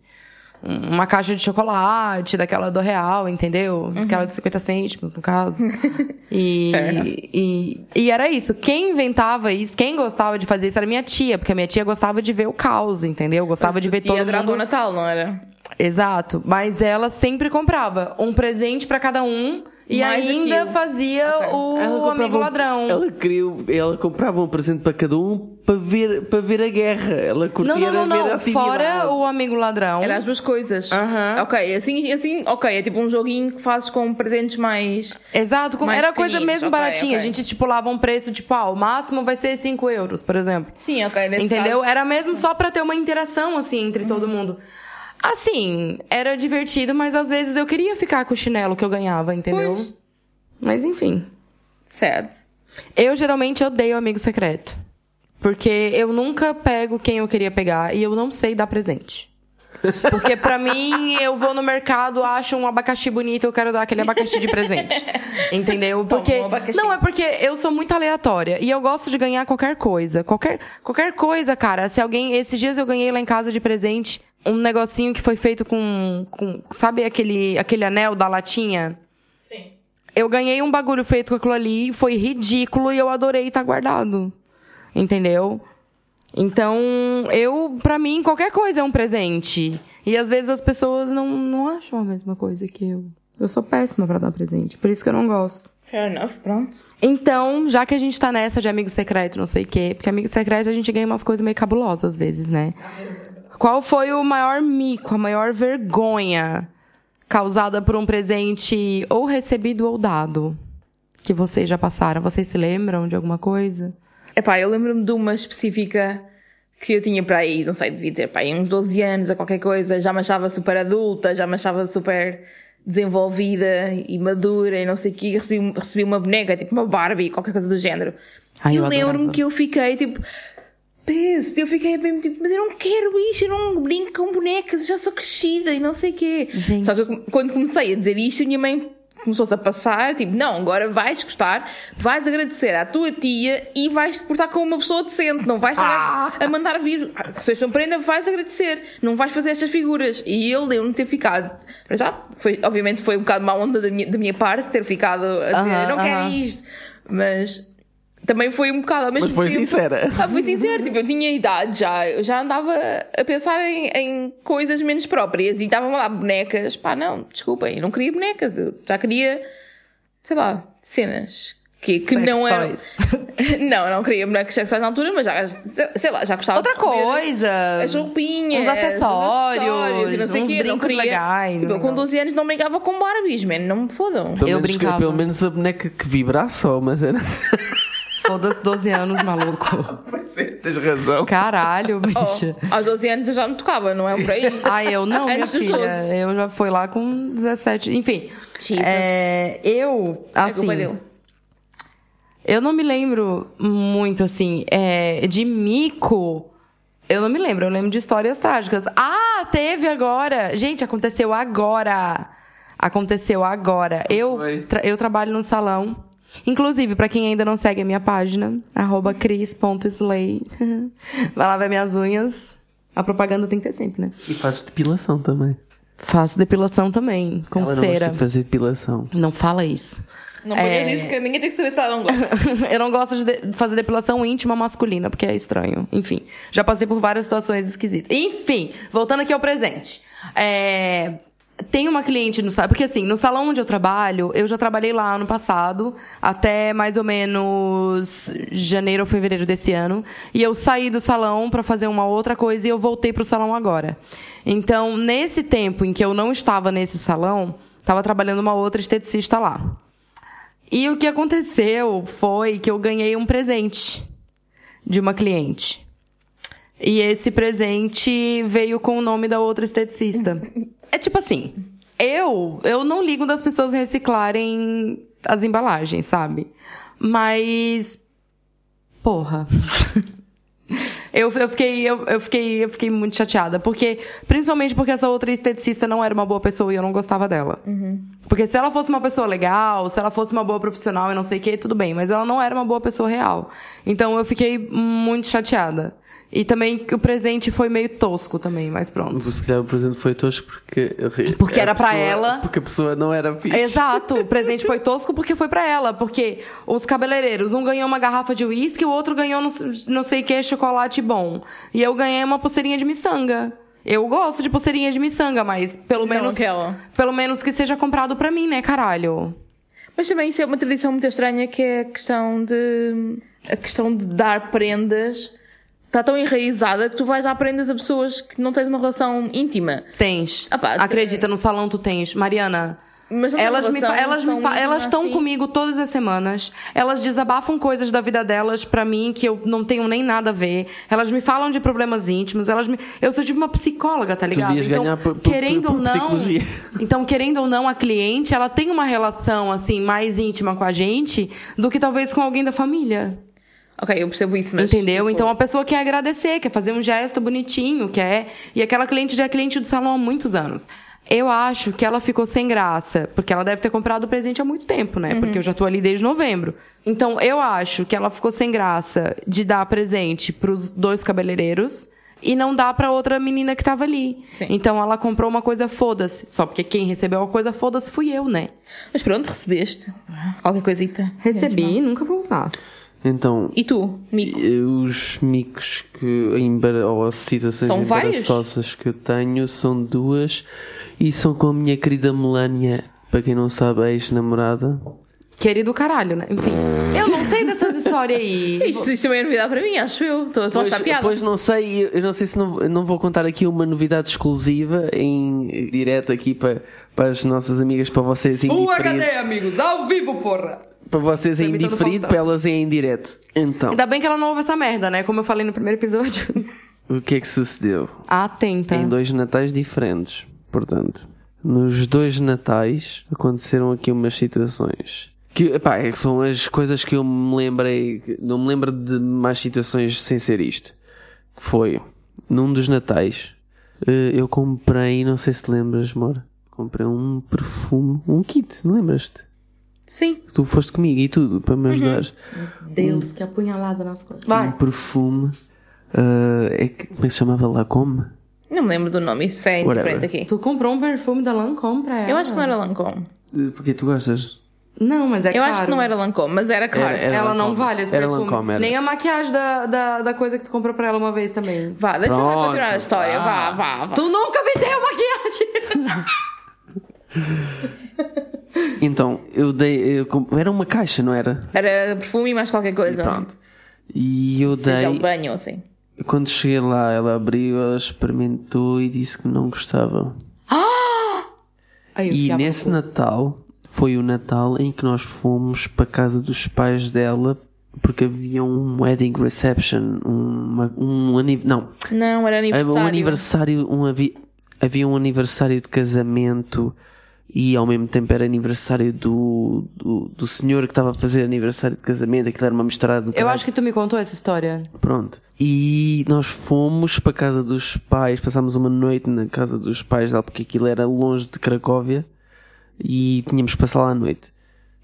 um- uma caixa de chocolate, daquela do real, entendeu? Uhum. Aquela de 50 cêntimos, no caso. e, enough. e, e era isso. Quem inventava isso, quem gostava de fazer isso era minha tia, porque a minha tia gostava de ver o caos, entendeu? Gostava de ver todo adorava mundo... o Natal, não era? Exato. Mas ela sempre comprava um presente pra cada um E Mais ainda aquilo. fazia Ela o amigo um- ladrão. Ela queria, ela comprava um presente para cada um para ver, para ver a guerra. Ela curtia Não, não, não, a não. atividade. Fora o amigo ladrão. Era as duas coisas. Aham. Ok, assim, assim, ok, é tipo um joguinho que fazes com presentes mais. Exato, Mais era coisa mesmo ok, baratinha. ok. A gente estipulava um preço, tipo, ah, o máximo vai ser 5 euros, por exemplo. Sim, ok, nesse Entendeu? caso- Era mesmo só pra ter uma interação, assim, entre todo mundo. Assim, era divertido, mas às vezes eu queria ficar com o chinelo que eu ganhava, entendeu? Pois. Mas enfim. Sad. Eu geralmente odeio amigo secreto. Porque eu nunca pego quem eu queria pegar e eu não sei dar presente. Porque pra mim, eu vou no mercado, acho um abacaxi bonito, eu quero dar aquele abacaxi de presente. Entendeu? Porque um abacaxi. não é porque eu sou muito aleatória e eu gosto de ganhar qualquer coisa. Qualquer qualquer coisa, cara. Se alguém, esses dias eu ganhei lá em casa de presente um negocinho que foi feito com, com sabe aquele aquele anel da latinha? Sim. Eu ganhei um bagulho feito com aquilo ali, foi ridículo e eu adorei estar guardado. Entendeu? Então, eu, pra mim, qualquer coisa é um presente. E às vezes as pessoas não, não acham a mesma coisa que eu. Eu sou péssima pra dar presente, por isso que eu não gosto. Fair enough, pronto. Então, já que a gente tá nessa de amigo secreto, não sei o quê, porque amigo secreto a gente ganha umas coisas meio cabulosas às vezes, né? Qual foi o maior mico, a maior vergonha causada por um presente ou recebido ou dado que vocês já passaram? Vocês se lembram de alguma coisa? Epá, eu lembro-me de uma específica que eu tinha para aí, não sei, devia ter para aí uns 12 anos ou qualquer coisa, já me achava super adulta, já me achava super desenvolvida e madura e não sei o quê, recebi, recebi uma boneca, tipo uma Barbie, qualquer coisa do género. Ai, e eu eu lembro-me que eu fiquei tipo, peste, eu fiquei bem tipo, mas eu não quero isto, eu não brinco com bonecas, eu já sou crescida e não sei o quê. Gente. Só que eu- quando comecei a dizer isto, a minha mãe começou-se a passar, tipo, não, agora vais gostar, vais agradecer à tua tia e vais te portar como uma pessoa decente, não vais estar a, mandar vir. Ah, Recebeste uma prenda, vais agradecer, não vais fazer estas figuras. E eu lembro-me de ter ficado, para já, foi, obviamente foi um bocado má onda da minha, da minha parte, ter ficado a dizer, Aham, eu não quero aham. isto, mas também foi um bocado ao mesmo Mas foi tempo. sincera. Ah, fui sincera, tipo, eu tinha idade já, eu já andava a pensar em, em coisas menos próprias e estavam lá bonecas. Pá, não, desculpem, eu não queria bonecas, eu já queria, sei lá, cenas. Que, que Sex não eram. toys. não, não queria bonecas sexuais na altura, mas já, sei lá, já gostava Outra coisa. As roupinhas, Uns acessórios, os acessórios e não sei o uns quê, não brincos queria. legais, Tipo, eu com negócio. 12 anos não brincava com Barbies, man, não me fodam. Pelo Eu menos, brincava. Pelo menos a boneca que vibra só, mas era. Foda-se 12 anos, maluco. Pois é, tens razão. Caralho, bicho. Oh, aos 12 anos eu já me tocava, não é por aí? Ah, eu não, minha Antes filha. 12. Eu já fui lá com 17. Enfim. Jesus. É, eu, É assim. dele. Eu não me lembro muito, assim, é, de mico. Eu não me lembro, eu lembro de histórias trágicas. Ah, teve agora! Gente, aconteceu agora! Aconteceu agora. Eu, tra- eu trabalho num salão. Inclusive, pra quem ainda não segue a minha página, arroba cris.slay. Vai lá ver minhas unhas. A propaganda tem que ter sempre, né? E fazes depilação também. Faço depilação também, com Ela não cera. gosta de fazer depilação. Não fala isso. Não É. podia dizer que ninguém tem que saber se ela não gosta. eu não gosto de de fazer depilação íntima masculina, porque é estranho. Enfim, já passei por várias situações esquisitas. Enfim, voltando aqui ao presente. É, Tem uma cliente no salão, porque assim, no salão onde eu trabalho, eu já trabalhei lá ano passado, até mais ou menos janeiro ou fevereiro desse ano, e eu saí do salão pra fazer uma outra coisa e eu voltei pro salão agora. Então, nesse tempo em que eu não estava nesse salão, estava trabalhando uma outra esteticista lá. E o que aconteceu foi que eu ganhei um presente de uma cliente. E esse presente veio com o nome da outra esteticista. É tipo assim, eu, eu não ligo das pessoas reciclarem as embalagens, sabe? Mas porra. Eu, eu, fiquei, eu, eu, fiquei, eu fiquei muito chateada. Porque, principalmente porque essa outra esteticista não era uma boa pessoa e eu não gostava dela. Porque se ela fosse uma pessoa legal, se ela fosse uma boa profissional e não sei o que, tudo bem. Mas ela não era uma boa pessoa real. Então eu fiquei muito chateada. E também o presente foi meio tosco também, mas pronto. Mas se calhar o presente foi tosco porque. Porque era pra pessoa- ela. Porque a pessoa não era fixe. Exato, o presente foi tosco porque foi pra ela. Porque os cabeleireiros, um ganhou uma garrafa de uísque, o outro ganhou não, não sei o que, chocolate bom. E eu ganhei uma pulseirinha de miçanga. Eu gosto de pulseirinha de miçanga, mas pelo Não menos. aquela. Pelo menos que seja comprado pra mim, né, caralho? Mas também isso é uma tradição muito estranha que é a questão de. a questão de dar prendas. Está tão enraizada que tu vais dar prendas a pessoas que não tens uma relação íntima. Tens. Ah pá, Acredita, no salão tu tens. Mariana, Mas não tens elas me, elas me elas estão assim. comigo todas as semanas. Elas desabafam coisas da vida delas pra mim que eu não tenho nem nada a ver. Elas me falam de problemas íntimos. Elas me, eu sou tipo uma psicóloga, tá ligado? ganhar por- por- querendo por ou não, psicologia. então querendo ou não, a cliente ela tem uma relação assim mais íntima com a gente do que talvez com alguém da família. Ok, eu percebo isso, mas. Entendeu? tipo, Então a pessoa quer agradecer, quer fazer um gesto bonitinho, quer. E aquela cliente já é cliente do salão há muitos anos. Eu acho que ela ficou sem graça, porque ela deve ter comprado o presente há muito tempo, né? Porque eu já tô ali desde novembro. Então eu acho que ela ficou sem graça de dar presente pros dois cabeleireiros e não dar pra outra menina que tava ali. Sim. Então ela comprou uma coisa foda-se. Só porque quem recebeu a coisa foda-se fui eu, né? Mas pronto, recebeste. Qualquer coisita. Recebi, nunca vou usar. Então, E tu, Mico? eh, os micos que embara- ou as situações São vários? embaraçosas que eu tenho são duas e são com a minha querida Melania, para quem não sabe, a ex-namorada. Querido caralho, né? Enfim. Eu não sei dessas histórias aí. Isto, isto também é novidade para mim, acho eu. Estou a Pois, achar piada. pois não sei, eu- não sei se não, não vou contar aqui uma novidade exclusiva em direto aqui para, para as nossas amigas, para vocês diferido, HD, amigos, ao vivo, porra! Para vocês em diferido, para elas em direto. Então, Ainda bem que ela não ouve essa merda, né? Como eu falei no primeiro episódio. o que é que sucedeu? Atenta. Em dois natais diferentes, portanto. Nos dois natais aconteceram aqui umas situações. Que, epá, é são as coisas que eu me lembrei. Não me lembro de mais situações sem ser isto. Que foi, num dos natais, eh, eu comprei, não sei se te lembras, amor. Comprei um perfume, um kit, lembras-te? Sim. Tu foste comigo e tudo, para me ajudar. Deus, que apunhalada nas costas. Um Vai. perfume, eh, é que, como é que se chamava? Lacombe? Não me lembro do nome, isso é Whatever. indiferente aqui. Tu comprou um perfume da Lancôme pra ela? Eu acho que não era Lancôme. Eh, Porque tu gostas? Não, mas é Eu caro. acho que não era Lancôme, mas era caro. Era- era- Ela não vale esse Era perfume. Lancôme, era. Nem a maquiagem da, da, da coisa que tu comprou pra ela uma vez também. Vá, deixa eu Pronto, continuar a história. Vá, vá. vá, vá. Tu nunca me deu maquiagem! Então, eu dei. eu era uma caixa, não era? Era perfume e mais qualquer coisa. Pronto. E eu Seja dei. banho ou assim. Quando cheguei lá, ela abriu, ela experimentou e disse que não gostava. Aí eu E nesse cu. Natal, foi o Natal em que nós fomos para a casa dos pais dela, porque havia um wedding reception, uma, um aniversário. Não, Não, era Havia aniversário. um aniversário, um avi- havia um aniversário de casamento e ao mesmo tempo era aniversário do, do, do senhor que estava a fazer aniversário de casamento, aquilo era uma misturada Eu acho que tu me contou essa história. Pronto. E nós fomos para a casa dos pais, passámos uma noite na casa dos pais dela, porque aquilo era longe de Cracóvia e tínhamos que passar lá a noite.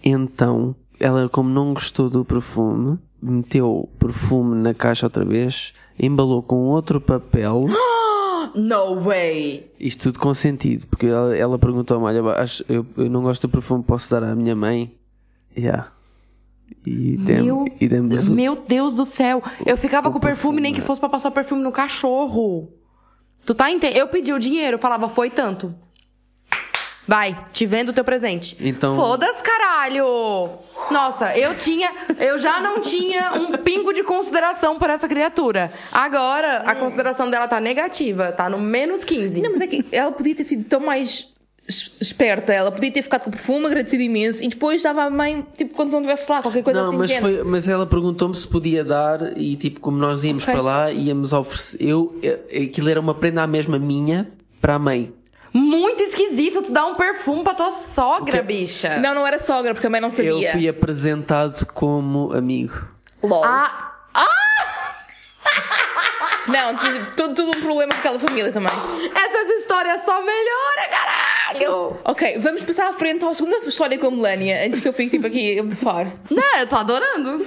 Então, ela, como não gostou do perfume, meteu o perfume na caixa outra vez, embalou com outro papel. No way! Isto tudo com sentido, porque ela, ela perguntou-me: Olha, acho- eu, eu não gosto do perfume, posso dar à minha mãe? Yeah. E dem- Meu, e demos o- meu Deus do céu. Eu ficava com o perfume, nem que perfume, fosse pra passar perfume no cachorro. Tu tá entendendo? Eu pedi o dinheiro, eu falava, foi tanto. Vai, te vendo o teu presente. Então- Foda-se, caralho! Nossa, eu tinha. Eu já não tinha um pingo de consideração por essa criatura. Agora, a consideração dela tá negativa, tá no menos 15. Não, mas é que ela podia ter sido tão mais es- esperta. Ela podia ter ficado com o perfume, agradecido imenso, e depois dava à mãe, tipo, quando não estivesse lá, qualquer coisa Não, assim. mas, foi, mas ela perguntou-me se podia dar e tipo, como nós íamos Ok. para lá, íamos oferecer. Eu, eu- aquilo era uma prenda à mesma minha para a mãe. Muito esquisito tu dar um perfume pra tua sogra, bicha. Não, não era sogra, porque também não sabia. Eu fui apresentado como amigo. Lols. Ah, Não, tipo, tudo, tudo um problema com aquela família também. essas histórias só melhoram, caralho! Ok, vamos passar à frente para a segunda história com a Melania, antes que eu fique tipo aqui a bufar. Não, eu tô adorando.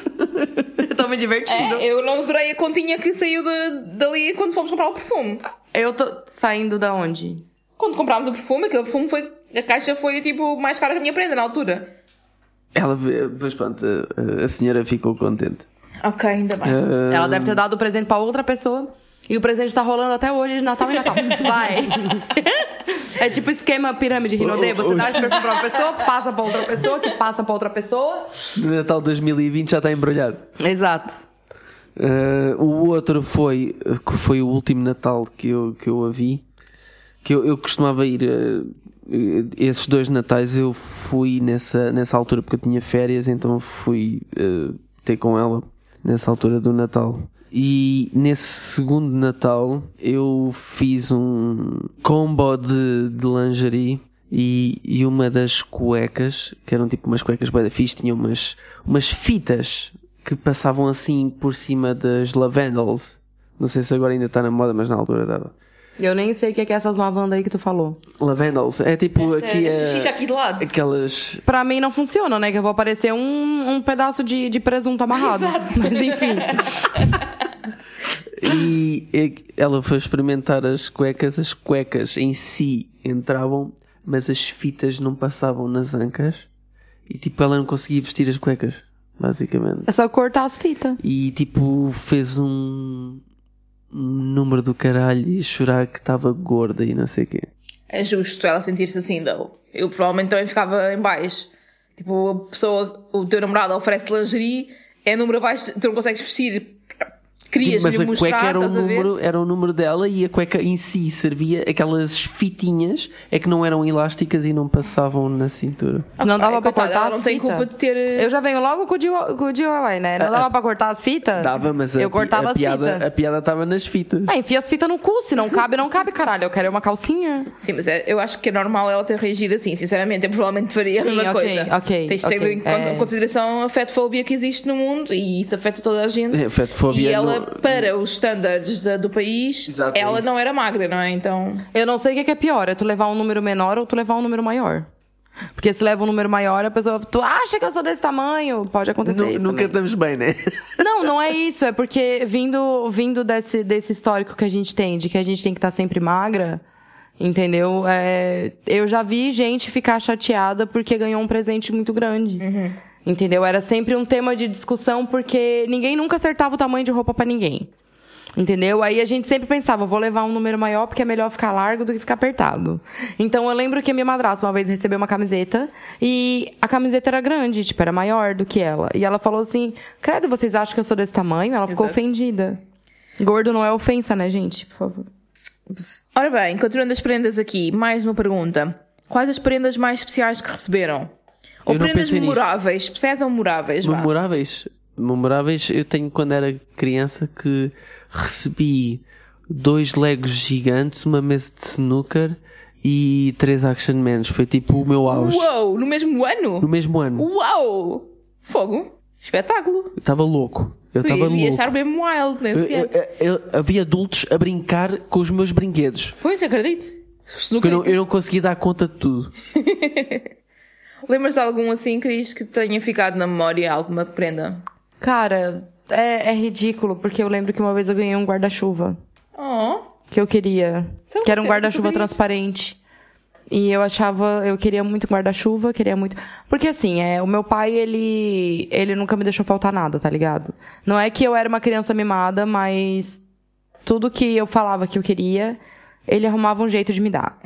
eu tô me divertindo. É, eu não adorei a continha que saiu de- dali quando fomos comprar o perfume. Eu tô saindo da onde? Quando comprámos o perfume, aquele perfume foi. A caixa foi tipo mais cara que a minha prenda na altura. Ela, pois pronto, a, a senhora ficou contente. Ok, ainda bem. Ah, Ela deve ter dado o presente pra outra pessoa. E o presente tá rolando até hoje de Natal e Natal. Vai. É tipo esquema pirâmide Rinodê. Você dá esse perfume pra uma pessoa, passa pra outra pessoa, que passa pra outra pessoa. No Natal 2020 já está embrulhado. Exato. Uh, o outro foi, que foi o último Natal que eu, que eu a vi. Que eu, eu costumava ir. uh, esses dois Natais eu fui nessa, nessa altura porque eu tinha férias, então fui uh, ter com ela nessa altura do Natal. E nesse segundo Natal eu fiz um combo de, de lingerie e, e uma das cuecas, que eram tipo umas cuecas bem fixe, tinha umas, umas fitas que passavam assim por cima das lavandels. Não sei se agora ainda está na moda, mas na altura estava. Eu nem sei o que é essas lavandas aí que tu falou. Lavandels. É tipo aqui. Este é, xixi aqui de lado. aquelas. Pra mim não funciona, né? Que eu vou aparecer um, um pedaço de, de presunto amarrado. Mas enfim. E e ela foi experimentar as cuecas. As cuecas em si entravam, mas as fitas não passavam nas ancas. E tipo, ela não conseguia vestir as cuecas, basicamente. É só cortar as fitas. E tipo, fez um número do caralho e chorar que estava gorda e não sei o quê. É justo ela sentir-se assim, though. Eu provavelmente também ficava em baixo. Tipo, a pessoa, o teu namorado oferece lingerie, é número abaixo, tu não consegues vestir. Querias mas a mostrar, cueca era a ver? número, era o número dela e a cueca em si servia aquelas fitinhas é que não eram elásticas e não passavam na cintura. Não dava pra coitada, cortar as não tem fitas. culpa de ter. Eu já venho logo com o DIY, né? Não dava pra cortar as fitas? Dava, mas a, Eu pi- cortava a as piada, fitas. a piada estava nas fitas. Ah, enfia as fitas no cu. Se não cabe, não cabe, caralho. Eu quero uma calcinha. Sim, mas é- eu acho que é normal ela ter reagido assim, sinceramente. Eu provavelmente faria a mesma ok, coisa. ok, Tens de ter ok, em é. consideração a fetofobia que existe no mundo e isso afeta toda a gente. É, fetofobia e ela, para os standards da- do país, Exato, ela isso. não era magra, não é? Então. Eu não sei o que é que é pior. É tu levar um número menor ou tu levar um número maior. Porque se leva um número maior, a pessoa... Tu acha que eu sou desse tamanho? Pode acontecer Nu- isso nunca também. estamos bem, né? Não, não é isso. É porque vindo, vindo desse, desse histórico que a gente tem, de que a gente tem que estar sempre magra, entendeu? É, eu já vi gente ficar chateada porque ganhou um presente muito grande. Entendeu? Era sempre um tema de discussão porque ninguém nunca acertava o tamanho de roupa pra ninguém. Entendeu? Aí a gente sempre pensava, vou levar um número maior porque é melhor ficar largo do que ficar apertado. Então eu lembro que a minha madrasta uma vez recebeu uma camiseta e a camiseta era grande, tipo, era maior do que ela. E ela falou assim: Credo, vocês acham que eu sou desse tamanho? Ela ficou Exato. ofendida. Gordo não é ofensa, né, gente? Por favor. Ora bem, continuando as prendas aqui, mais uma pergunta. Quais as prendas mais especiais que receberam? Ou Eu prendas nisto. memoráveis? Especiais ou memoráveis? vá. Memoráveis. Memoráveis, eu tenho quando era criança que recebi dois Legos gigantes, uma mesa de snooker e três Action Mans. Foi tipo o meu auge. Uou! No mesmo No ano? mesmo ano. Uau! Fogo! Espetáculo! Eu estava louco. Eu estava louco. estar bem wild Eu- nesse ano. eu- eu- havia adultos a brincar com os meus brinquedos. Pois, acredito. Eu não, eu não conseguia dar conta de tudo. Lembras de algum assim, Cris, que tenha ficado na memória alguma prenda? Cara, é, é ridículo, porque eu lembro que uma vez eu ganhei um guarda-chuva. Oh! que eu queria. Sabe que era um você é guarda-chuva transparente. E eu achava, eu queria muito guarda-chuva, queria muito. Porque assim, é, o meu pai, ele, ele nunca me deixou faltar nada, tá ligado? Não é que eu era uma criança mimada, mas tudo que eu falava que eu queria, ele arrumava um jeito de me dar.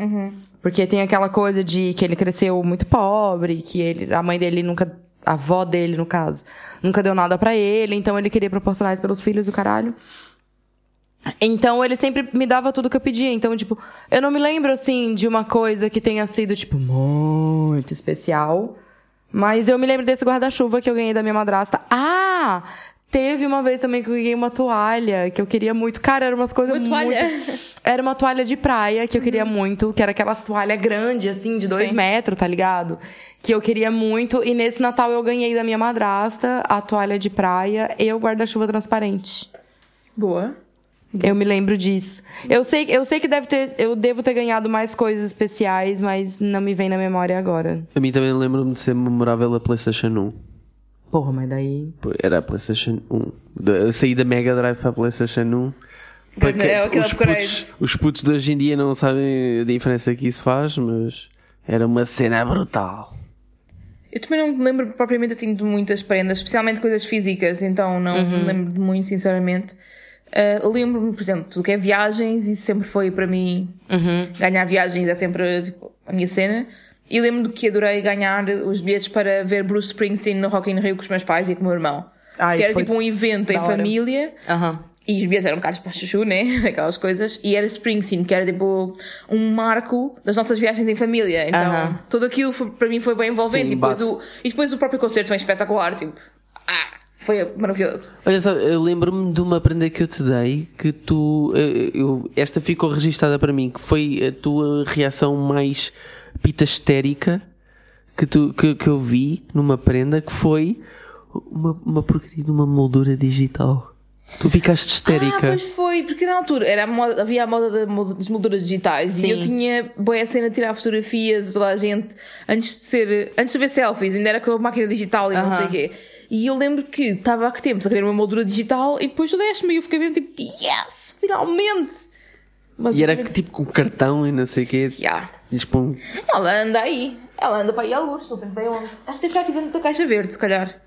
Porque tem aquela coisa de que ele cresceu muito pobre, que ele, a mãe dele nunca, a avó dele, no caso, nunca deu nada pra ele, então ele queria proporcionar isso pelos filhos do caralho. Então ele sempre me dava tudo que eu pedia. Então, tipo, eu não me lembro assim de uma coisa que tenha sido, tipo, muito especial. Mas eu me lembro desse guarda-chuva que eu ganhei da minha madrasta. Ah! Teve uma vez também que eu ganhei uma toalha que eu queria muito. Cara, eram umas coisas Uma muito. toalha? Era uma toalha de praia que eu queria muito, que era aquelas toalha grande, assim, de dois Sim. metros, tá ligado? Que eu queria muito. E nesse Natal eu ganhei da minha madrasta a toalha de praia e o guarda-chuva transparente. Boa. Eu me lembro disso. Eu sei, eu sei que deve ter, eu devo ter ganhado mais coisas especiais, mas não me vem na memória agora. A mim também lembro-me de ser memorável a PlayStation 1. Porra, mas daí. Era a PlayStation 1. Da- Eu saí da Mega Drive para a PlayStation 1. Para É os, putos, os putos de hoje em dia não sabem a diferença que isso faz, mas era uma cena brutal. Eu também não me lembro propriamente assim de muitas prendas, especialmente coisas físicas, então não Uhum. me lembro de muito, sinceramente. Uh, Lembro-me, por exemplo, tudo que é viagens, isso sempre foi para mim. Ganhar viagens é sempre tipo, a minha cena. E lembro-me que adorei ganhar os bilhetes para ver Bruce Springsteen no Rock in Rio com os meus pais e com o meu irmão. Ah, que era tipo um evento em hora. família. Aham. E os bilhetes eram caros para chuchu, né? Aquelas coisas. E era Springsteen, que era tipo um marco das nossas viagens em família. Então, Aham. tudo aquilo foi- para mim foi bem envolvente. Sim, e, depois o, e depois o próprio concerto foi espetacular. Tipo, ah, foi maravilhoso. Olha só, eu lembro-me de uma prenda que eu te dei que tu. eu- eu- esta ficou registada para mim, que foi a tua reação mais pita histérica que, tu, que, que eu vi numa prenda, que foi uma, uma porcaria de uma moldura digital. Tu ficaste Ah, histérica. pois foi, porque na altura era a moda- havia a moda da mo- das molduras digitais e eu Sim. tinha boa a cena de tirar fotografias de toda a gente antes de ser, antes de ver selfies, ainda era com a máquina digital e não Aham. sei o quê. E eu lembro que estava há que tempos a querer uma moldura digital e depois tu deste-me e eu fiquei mesmo tipo, yes, finalmente! Mas e era que, tipo com cartão e não sei o quê. Yeah. Diz para um- Ela anda aí, ela anda para aí a alguns, não sei bem onde. Acho que estar aqui dentro da caixa verde, se calhar.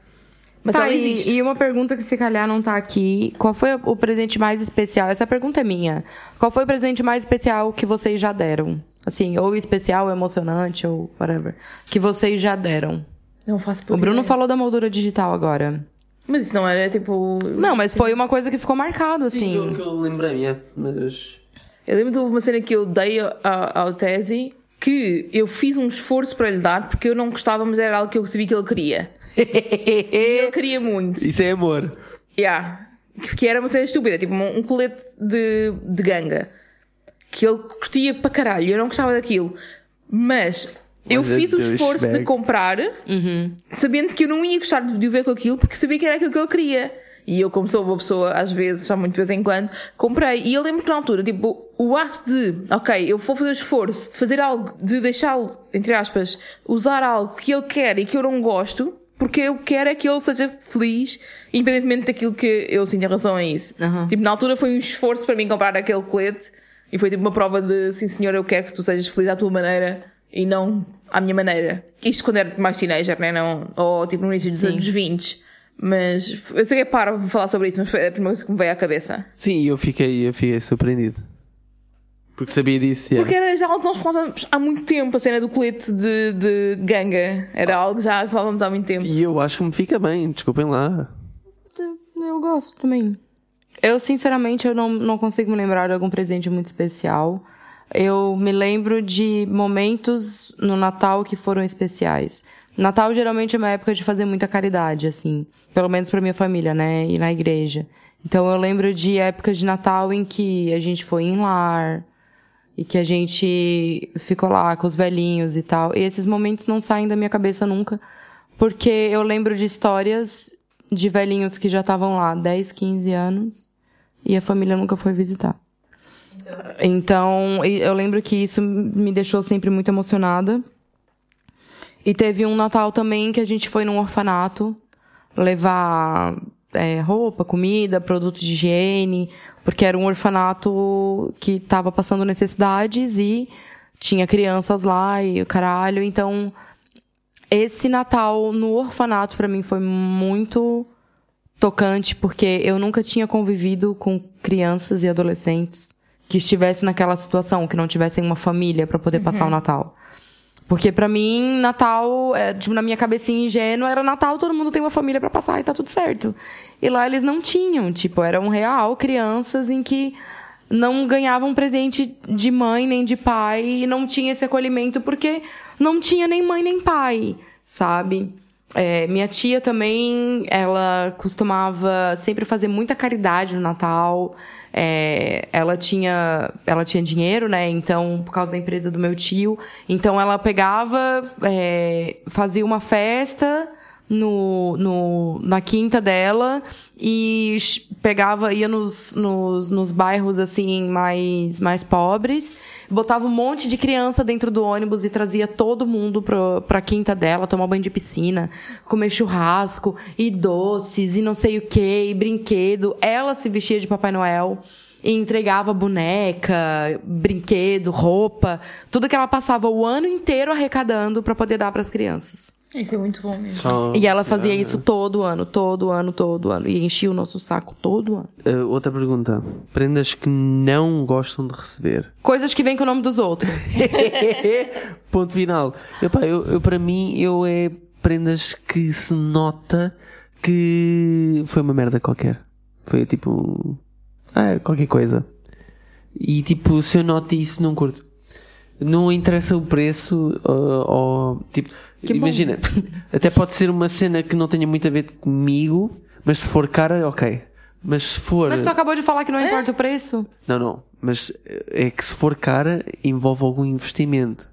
Mas Tá, ela e, existe. e uma pergunta que se calhar não tá aqui. Qual foi o presente mais especial? Essa pergunta é minha. Qual foi o presente mais especial que vocês já deram? Assim, ou especial, ou emocionante, ou whatever. Que vocês já deram. Não faço O puta Bruno ideia. falou da moldura digital agora. Mas isso não era tipo. Não, mas foi uma coisa que ficou marcado, Sim, assim. eu, que eu lembrei, é, mas. Eu lembro de uma cena que eu dei ao, Tesi que eu fiz um esforço para lhe dar porque eu não gostava, mas era algo que eu sabia que ele queria. E ele queria muito. Isso é amor. Yeah. Que era uma cena estúpida, tipo um, um colete de, de ganga. Que ele curtia para caralho, eu não gostava daquilo. Mas eu Mas é fiz o esforço de comprar, sabendo que eu não ia gostar de o ver com aquilo, porque sabia que era aquilo que ele queria. E eu, como sou uma pessoa, às vezes, só muito de vez em quando, comprei. E eu lembro que na altura, tipo, o acto de, ok, eu vou fazer o esforço de fazer algo, de deixá-lo, entre aspas, usar algo que ele quer e que eu não gosto, porque eu quero é que ele seja feliz, independentemente daquilo que eu sinto em relação a isso. Aham. Tipo, na altura foi um esforço para mim comprar aquele colete e foi tipo uma prova de, sim senhor, eu quero que tu sejas feliz à tua maneira e não à minha maneira. Isto quando era mais teenager, né? Não, ou tipo no início dos Sim. anos 20. Mas eu sei que é para falar sobre isso, mas foi a primeira coisa que me veio à cabeça. Sim, eu fiquei, eu fiquei surpreendido. Porque sabia disso. yeah. Porque era já algo que nós falávamos há muito tempo, a cena do colete de, de ganga. Era algo já que falávamos há muito tempo. E eu acho que me fica bem, desculpem lá. Eu gosto também. Eu, sinceramente, eu não, não consigo me lembrar de algum presente muito especial. Eu me lembro de momentos no Natal que foram especiais. Natal geralmente é uma época de fazer muita caridade, assim. Pelo menos pra minha família, né? E na igreja. Então eu lembro de épocas de Natal em que a gente foi em lar. E que a gente ficou lá com os velhinhos e tal. E esses momentos não saem da minha cabeça nunca. Porque eu lembro de histórias de velhinhos que já estavam lá 10, 15 anos. E a família nunca foi visitar. Então, eu lembro que isso me deixou sempre muito emocionada. E teve um Natal também que a gente foi num orfanato levar é, roupa, comida, produtos de higiene, porque era um orfanato que estava passando necessidades e tinha crianças lá e o caralho. Então, esse Natal no orfanato pra mim foi muito tocante, porque eu nunca tinha convivido com crianças e adolescentes que estivessem naquela situação, que não tivessem uma família pra poder passar o Natal. Porque pra mim, Natal, é, tipo, na minha cabecinha ingênua, era Natal, todo mundo tem uma família pra passar e tá tudo certo. E lá eles não tinham, tipo, eram real crianças em que não ganhavam presente de mãe nem de pai e não tinha esse acolhimento porque não tinha nem mãe nem pai, sabe? É, minha tia também, ela costumava sempre fazer muita caridade no Natal. É, ela tinha, ela tinha dinheiro, né? Então, por causa da empresa do meu tio, então ela pegava, é, fazia uma festa no, no, na quinta dela e pegava, ia nos, nos, nos bairros assim mais, mais pobres, botava um monte de criança dentro do ônibus e trazia todo mundo pro, pra quinta dela, tomar banho de piscina, comer churrasco e doces e não sei o que, e brinquedo. Ela se vestia de Papai Noel e entregava boneca, brinquedo, roupa, tudo que ela passava o ano inteiro arrecadando pra poder dar pras crianças. Isso é muito bom mesmo. Só- E ela fazia isso todo ano, todo ano, todo ano. E enchia o nosso saco todo ano. Uh, outra pergunta. Prendas que não gostam de receber. Coisas que vêm com o nome dos outros. Ponto final. Epá, eu, eu, para mim, eu é prendas que se nota que foi uma merda qualquer. Foi tipo. Ah, qualquer coisa. E tipo, se eu noto isso, não curto. Não interessa o preço ou. ou, tipo, Que bom. imagina, até pode ser uma cena que não tenha muito a ver comigo, mas se for cara, ok. Mas se for. Mas tu acabou de falar que não importa o preço. Não, não. Mas é que se for cara, envolve algum investimento.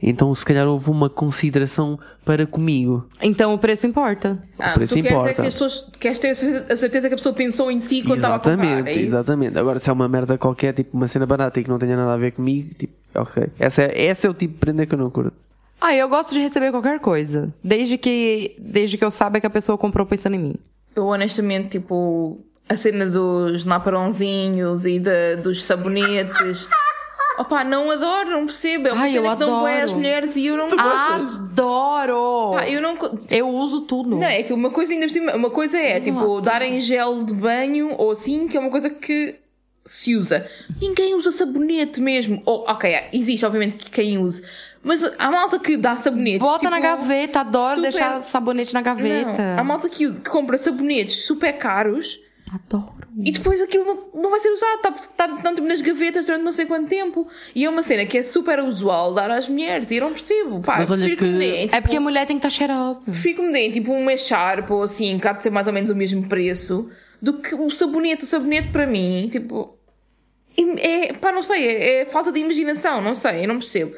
Então, se calhar, houve uma consideração para comigo. Então o preço importa. Ah, preço tu queres, é importa. que as pessoas, queres ter a certeza- que a pessoa pensou em ti quando estava a comprar. Exatamente, É isso? exatamente. Agora, se é uma merda qualquer, tipo uma cena barata e que não tenha nada a ver comigo, tipo, ok. Essa é, esse é o tipo de prenda que eu não curto. Ah, eu gosto de receber qualquer coisa. Desde que, desde que eu saiba que a pessoa comprou pensando em mim. Eu honestamente, tipo, a cena dos naparãozinhos e da- dos sabonetes. Opa, não adoro, não percebo. É uma Ai, cena eu que não é adoro. as mulheres e eu não gosto. Adoro! Pá, eu não. Eu uso tudo. Não, é que uma coisa ainda por cima, uma coisa é tipo darem gel de banho ou assim, que é uma coisa que se usa. Ninguém usa sabonete mesmo. Ou, ok, existe obviamente que quem use. Mas há malta que dá sabonetes. Bota tipo, na gaveta, adoro super- deixar sabonete na gaveta. Não, há malta que, que compra sabonetes super caros Adoro. e depois aquilo não, não vai ser usado. Está tá, tá, tipo, nas gavetas durante não sei quanto tempo. E é uma cena que é super usual dar às mulheres. E eu não percebo. Pá, Mas olha que- me deem, É tipo, porque a mulher tem que estar cheirosa. Que me deem tipo um echarpe ou assim, que há de ser mais ou menos o mesmo preço, do que o sabonete. O sabonete para mim, tipo. É, pá, não sei, é, é falta de imaginação, não sei, eu não percebo.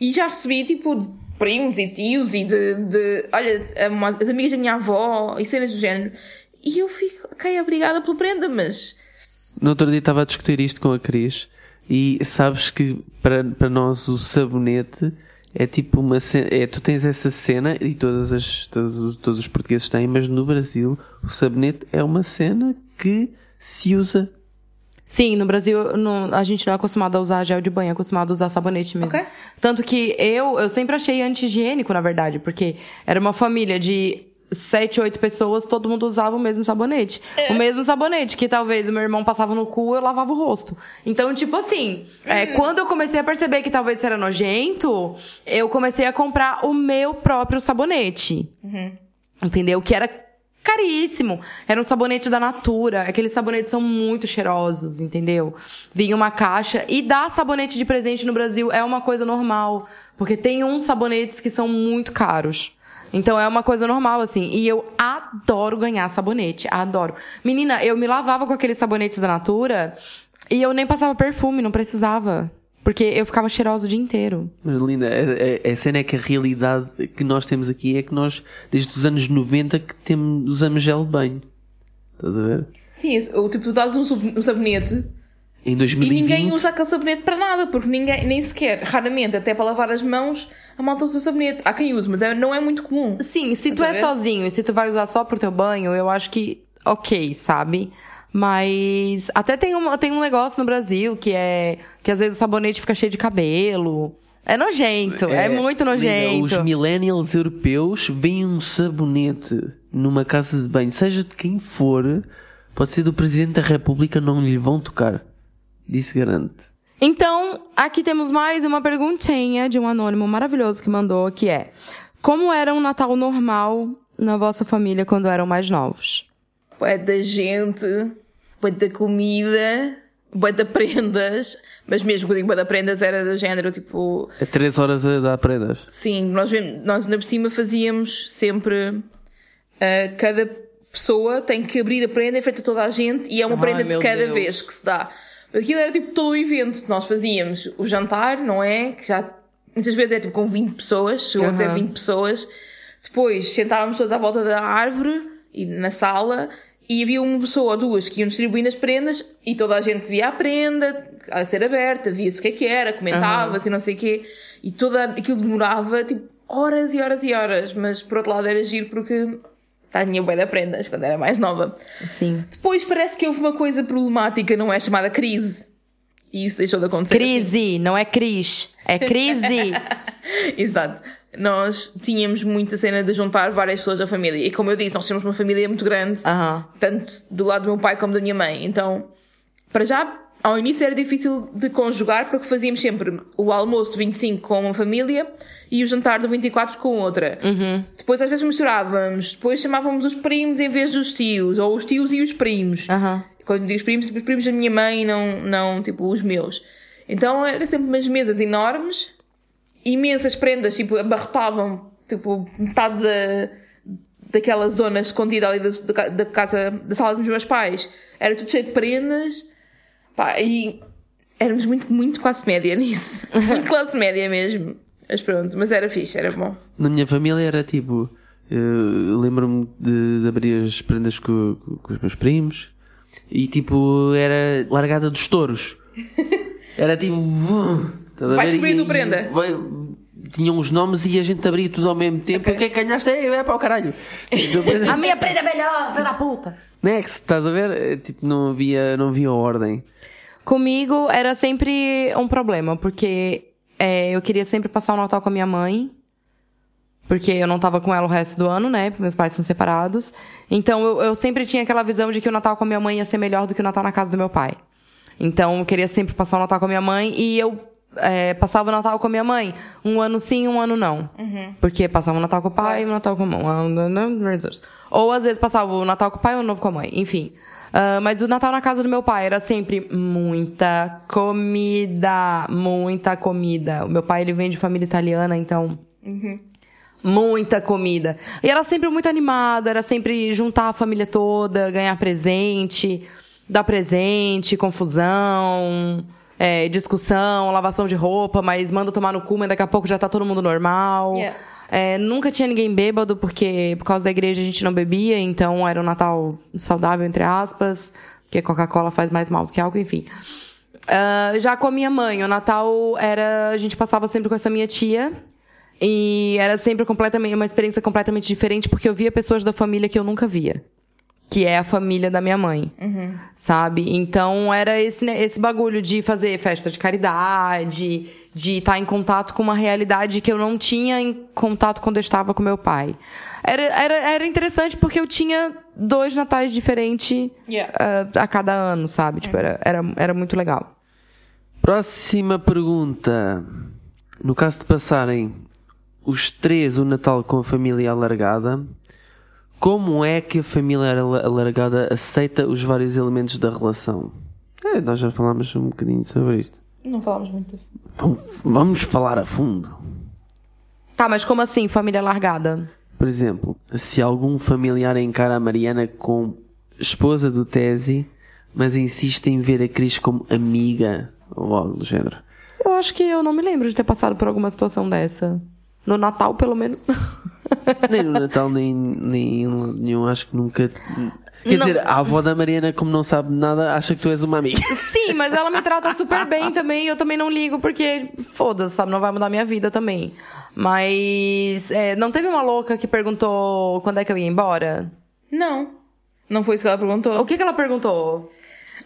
E já recebi tipo de primos e tios e de. de olha, uma- as amigas da minha avó e cenas do género. E eu fico, ok, obrigada pela prenda, mas. No outro dia estava a discutir isto com a Cris e sabes que para, para nós o sabonete é tipo uma cena, é, tu tens essa cena e todas as, todos, os- todos os portugueses têm, mas no Brasil o sabonete é uma cena que se usa. Sim, no Brasil não- a gente não é acostumado a usar gel de banho, é acostumado a usar sabonete mesmo. Ok. Tanto que eu, eu sempre achei anti-higiênico, na verdade, porque era uma família de sete, oito pessoas, todo mundo usava o mesmo sabonete. O mesmo sabonete que talvez o meu irmão passava no cu, eu lavava o rosto. Então, tipo assim, é, quando eu comecei a perceber que talvez isso era nojento, eu comecei a comprar o meu próprio sabonete. Entendeu? Que era caríssimo. Era um sabonete da Natura. Aqueles sabonetes são muito cheirosos, entendeu? Vinha uma caixa. E dar sabonete de presente no Brasil é uma coisa normal. Porque tem uns sabonetes que são muito caros. Então é uma coisa normal, assim. E eu adoro ganhar sabonete. Adoro. Menina, eu me lavava com aqueles sabonetes da Natura e eu nem passava perfume, não precisava. Porque eu ficava cheirosa o dia inteiro. Mas Linda, a, a, a cena é que a realidade que nós temos aqui é que nós, desde os anos 90, que temos, usamos gel de banho. Estás a ver? Sim, o tipo, tu dás um, sub- um sabonete Em e 2020. ninguém usa aquele sabonete para nada, porque ninguém, nem sequer, raramente, até para lavar as mãos, a malta usa sabonete. Há quem use, mas é- não é muito comum. Sim, se tu é sozinho e se tu vai usar só pro teu banho, eu acho que ok, sabe? Mas até tem um, tem um negócio no Brasil que é que às vezes o sabonete fica cheio de cabelo. É nojento, é, muito Linda, nojento. os millennials europeus veem um sabonete numa casa de banho, seja de quem for, pode ser do Presidente da República, não lhe vão tocar. Disse garante. Então, aqui temos mais uma perguntinha de um anônimo maravilhoso que mandou, que é: Como era um Natal normal na vossa família quando eram mais novos? Bué da gente, da comida, da prendas. Mas mesmo quando digo da prendas era do género, tipo... É 3 horas a dar prendas. Sim, nós, nós ainda por cima fazíamos sempre... ah, cada pessoa tem que abrir a prenda em frente a toda a gente e é uma Ai, prenda de cada Deus. vez que se dá. Aquilo era tipo todo o evento. Nós fazíamos o jantar, não é? Que já muitas vezes é tipo com 20 pessoas, chegou até Aham. 20 pessoas. Depois sentávamos todos à volta da árvore e na sala e havia uma pessoa ou duas que iam distribuindo as prendas e toda a gente via a prenda a ser aberta, via-se o que é que era, comentava-se e não sei o quê. E toda aquilo demorava tipo horas e horas e horas, mas por outro lado era giro porque tinha bué de prendas quando era mais nova. Sim. Depois parece que houve uma coisa problemática, não é? Chamada crise. E isso deixou de acontecer. Crise, não é Cris. É crise. Exato. Nós tínhamos muita cena de juntar várias pessoas da família. E como eu disse, nós temos uma família muito grande, tanto do lado do meu pai como da minha mãe. Então, para já, ao início era difícil de conjugar porque fazíamos sempre o almoço de 25 com uma família e o jantar do 24 com outra. Depois às vezes misturávamos, depois chamávamos os primos em vez dos tios, ou os tios e os primos. Aham. Quando digo os primos, os primos da minha mãe, não, não tipo os meus. Então era sempre umas mesas enormes, imensas prendas, tipo, abarrotavam tipo, metade da, daquela zona escondida ali da, da, casa, da sala dos meus pais. Era tudo cheio de prendas. Pá, e éramos muito, muito classe média nisso. Muito classe média mesmo. Mas pronto, mas era fixe, era bom. Na minha família era tipo. eu Lembro-me de, de abrir as prendas com, com- com os meus primos e tipo era largada dos touros. Era tipo. Ver? descobrindo prenda. vai- Tinham os nomes e a gente abria tudo ao mesmo tempo. Ok. O que é que ganhaste? Ei, é para o caralho. A minha prenda é melhor, filho da puta. Next, estás a ver? É, Tipo, não havia, não havia ordem. Comigo era sempre um problema, porque é, eu queria sempre passar o Natal com a minha mãe. Porque eu não tava com ela o resto do ano, né? porque Meus pais são separados. Então eu, eu sempre tinha aquela visão de que o Natal com a minha mãe ia ser melhor do que o Natal na casa do meu pai. Então eu queria sempre passar o Natal com a minha mãe e eu é, passava o Natal com a minha mãe. Um ano sim, um ano não. Porque passava o Natal com o pai e o Natal com a mãe. Ou às vezes passava o Natal com o pai e o novo com a mãe. Enfim. Ah, mas o Natal na casa do meu pai era sempre muita comida. Muita comida. O meu pai ele vem de família italiana, então. Muita comida. E era sempre muito animada, era sempre juntar a família toda, ganhar presente, dar presente, confusão, é, discussão, lavação de roupa, mas manda tomar no cu, mas daqui a pouco já tá todo mundo normal. Yeah. É, nunca tinha ninguém bêbado, porque por causa da igreja a gente não bebia, então era um Natal saudável, entre aspas, porque Coca-Cola faz mais mal do que álcool, enfim. Ah, já com a minha mãe, o Natal era. A gente passava sempre com essa minha tia. E era sempre completamente uma experiência completamente diferente, porque eu via pessoas da família que eu nunca via. Que é a família da minha mãe. Sabe? Então era esse, né, esse bagulho de fazer festa de caridade, de estar em contato com uma realidade que eu não tinha em contato quando eu estava com meu pai. Era, era, era interessante porque eu tinha dois natais diferentes Yeah. ah, a cada ano, sabe? Tipo, era, era, era muito legal. Próxima pergunta. No caso de passarem os três o Natal com a família alargada, como é que a família ala- alargada aceita os vários elementos da relação? É, nós já falámos um bocadinho sobre isto. Não falámos muito. Então vamos falar a fundo. Tá, mas como assim, família largada? Por exemplo, se algum familiar encara a Mariana como esposa do Tesi, mas insiste em ver a Cris como amiga ou algo do género. Eu acho que eu não me lembro de ter passado por alguma situação dessa. No Natal, pelo menos. não. Nem no Natal, nem, nem nenhum, acho que nunca. Quer Não. dizer, a avó da Mariana, como não sabe nada, acha que tu és uma amiga. Sim, mas ela me trata super bem também. e Eu também não ligo, porque foda-se, sabe? Não vai mudar minha vida também. Mas é, não teve uma louca que perguntou quando é que eu ia embora? Não. Não foi isso que ela perguntou. O que, que ela perguntou?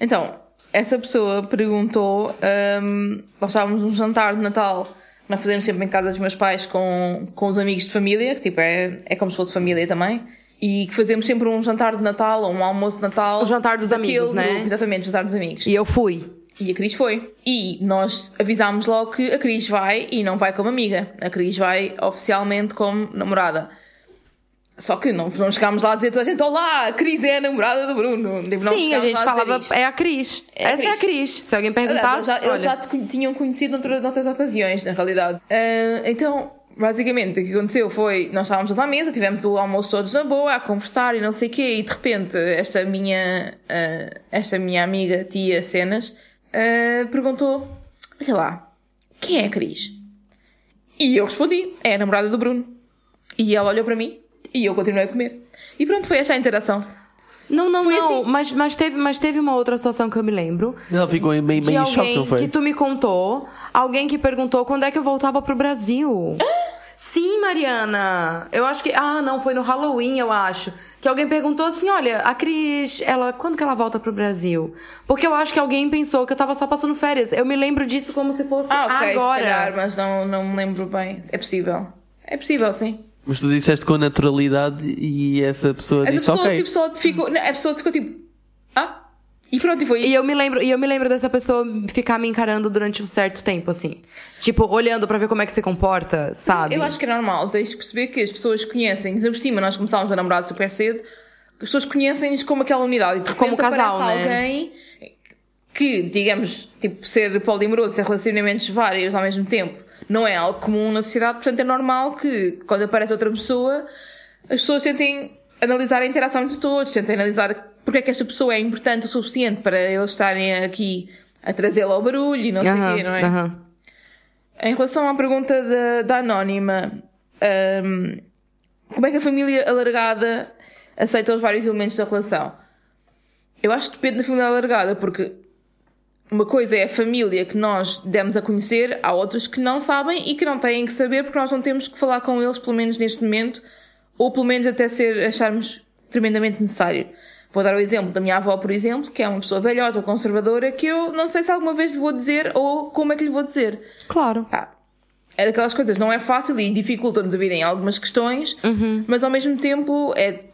Então, essa pessoa perguntou. hum, nós estávamos num jantar de Natal. Nós fazemos sempre em casa dos meus pais com, com os amigos de família, que tipo é, é como se fosse família também. E que fazemos sempre um jantar de Natal ou um almoço de Natal. O jantar dos amigos, né? grupo, Exatamente, jantar dos amigos. E eu fui. E a Cris foi. E nós avisámos logo que a Cris vai e não vai como amiga. A Cris vai oficialmente como namorada. Só que não, não chegámos lá a dizer a toda a gente: Olá, a Cris é a namorada do Bruno. Tipo, não Sim, a gente falava, é a Cris. É a Essa é a Cris. Cris. Se alguém perguntasse, eles já, eles já te tinham conhecido noutra- noutras ocasiões, na realidade. Ah, então, basicamente, o que aconteceu foi: nós estávamos todos à mesa, tivemos o almoço todos na boa, a conversar e não sei o quê, e de repente, esta minha, ah, esta minha amiga, tia Cenas, ah, perguntou: Olha lá, quem é a Cris? E eu respondi: É a namorada do Bruno. E ela olhou para mim e eu continuei a comer. E pronto, foi esta a interação. Não, não, Foi não. assim. Mas, mas, teve, mas teve uma outra situação que eu me lembro. Ela ficou meio, meio de em choque, alguém não foi? que tu me contou. Alguém que perguntou quando é que eu voltava pro Brasil. Sim, Mariana. Eu acho que. Ah, não, foi no Halloween, eu acho. Que alguém perguntou assim: olha, a Cris, ela. Quando que ela volta pro Brasil? Porque eu acho que alguém pensou que eu tava só passando férias. Eu me lembro disso como se fosse Ah, ok, agora. se calhar, mas não, não me lembro bem. É possível. É possível, sim. Mas tu disseste com naturalidade e essa pessoa Essa disse pessoa, ok. tipo, só ficou. Não, a pessoa ficou tipo. Ah? E pronto, e foi isso. E eu me lembro, e eu me lembro dessa pessoa ficar me encarando durante um certo tempo, assim. Tipo, olhando pra ver como é que se comporta, sabe? Eu acho que é normal, tens de perceber que as pessoas conhecem, ainda por cima nós começámos a namorar super cedo, as pessoas conhecem-nos como aquela unidade. E Como casal, aparece né? alguém que, digamos, tipo, ser polimoroso, ter relacionamentos vários ao mesmo tempo, não é algo comum na sociedade, portanto é normal que, quando aparece outra pessoa, as pessoas tentem analisar a interação entre todos, tentem analisar porque é que esta pessoa é importante o suficiente para eles estarem aqui a trazê-la ao barulho e não sei o quê, não é? Em relação à pergunta da, da Anónima, hum, como é que a família alargada aceita os vários elementos da relação? Eu acho que depende da família alargada, porque uma coisa é a família que nós demos a conhecer, há outras que não sabem e que não têm que saber porque nós não temos que falar com eles, pelo menos neste momento, ou pelo menos até ser, acharmos tremendamente necessário. Vou dar o exemplo da minha avó, por exemplo, que é uma pessoa velhota, conservadora, que eu não sei se alguma vez lhe vou dizer ou como é que lhe vou dizer. Claro. Pá, é daquelas coisas, não é fácil e dificulta-nos a vida em algumas questões, mas ao mesmo tempo é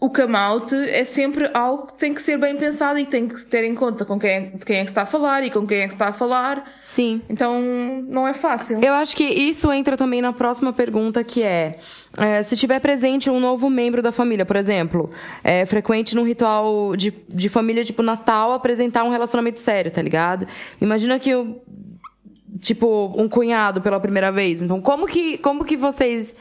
o come out é sempre algo que tem que ser bem pensado e que tem que ter em conta com quem é, de quem é que está a falar e com quem é que está a falar. Sim. Então não é fácil. Eu acho que isso entra também na próxima pergunta, que é, é, se tiver presente um novo membro da família, por exemplo, é frequente num ritual de, de família, tipo Natal, apresentar um relacionamento sério, tá ligado? Imagina que eu, tipo, um cunhado pela primeira vez. Então, como que, como que vocês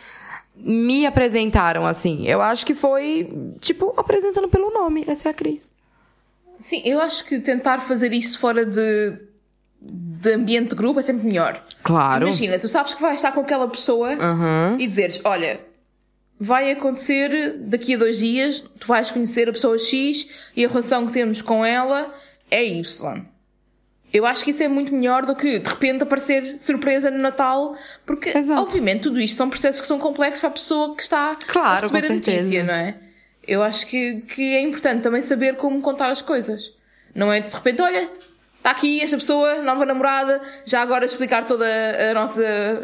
me apresentaram assim? Eu acho que foi, tipo, apresentando pelo nome. Essa é a Cris. Sim, eu acho que tentar fazer isso fora de, de ambiente de grupo é sempre melhor. Claro. Imagina, tu sabes que vais estar com aquela pessoa Aham. e dizeres, olha, vai acontecer daqui a dois dias, tu vais conhecer a pessoa X e a relação que temos com ela é Y. Eu acho que isso é muito melhor do que de repente aparecer surpresa no Natal, porque Exato. obviamente tudo isto são processos que são complexos para a pessoa que está Claro, a receber a notícia, certeza. não é? Eu acho que, que é importante também saber como contar as coisas. Não é de repente, olha, está aqui esta pessoa, nova namorada, já agora explicar toda a nossa,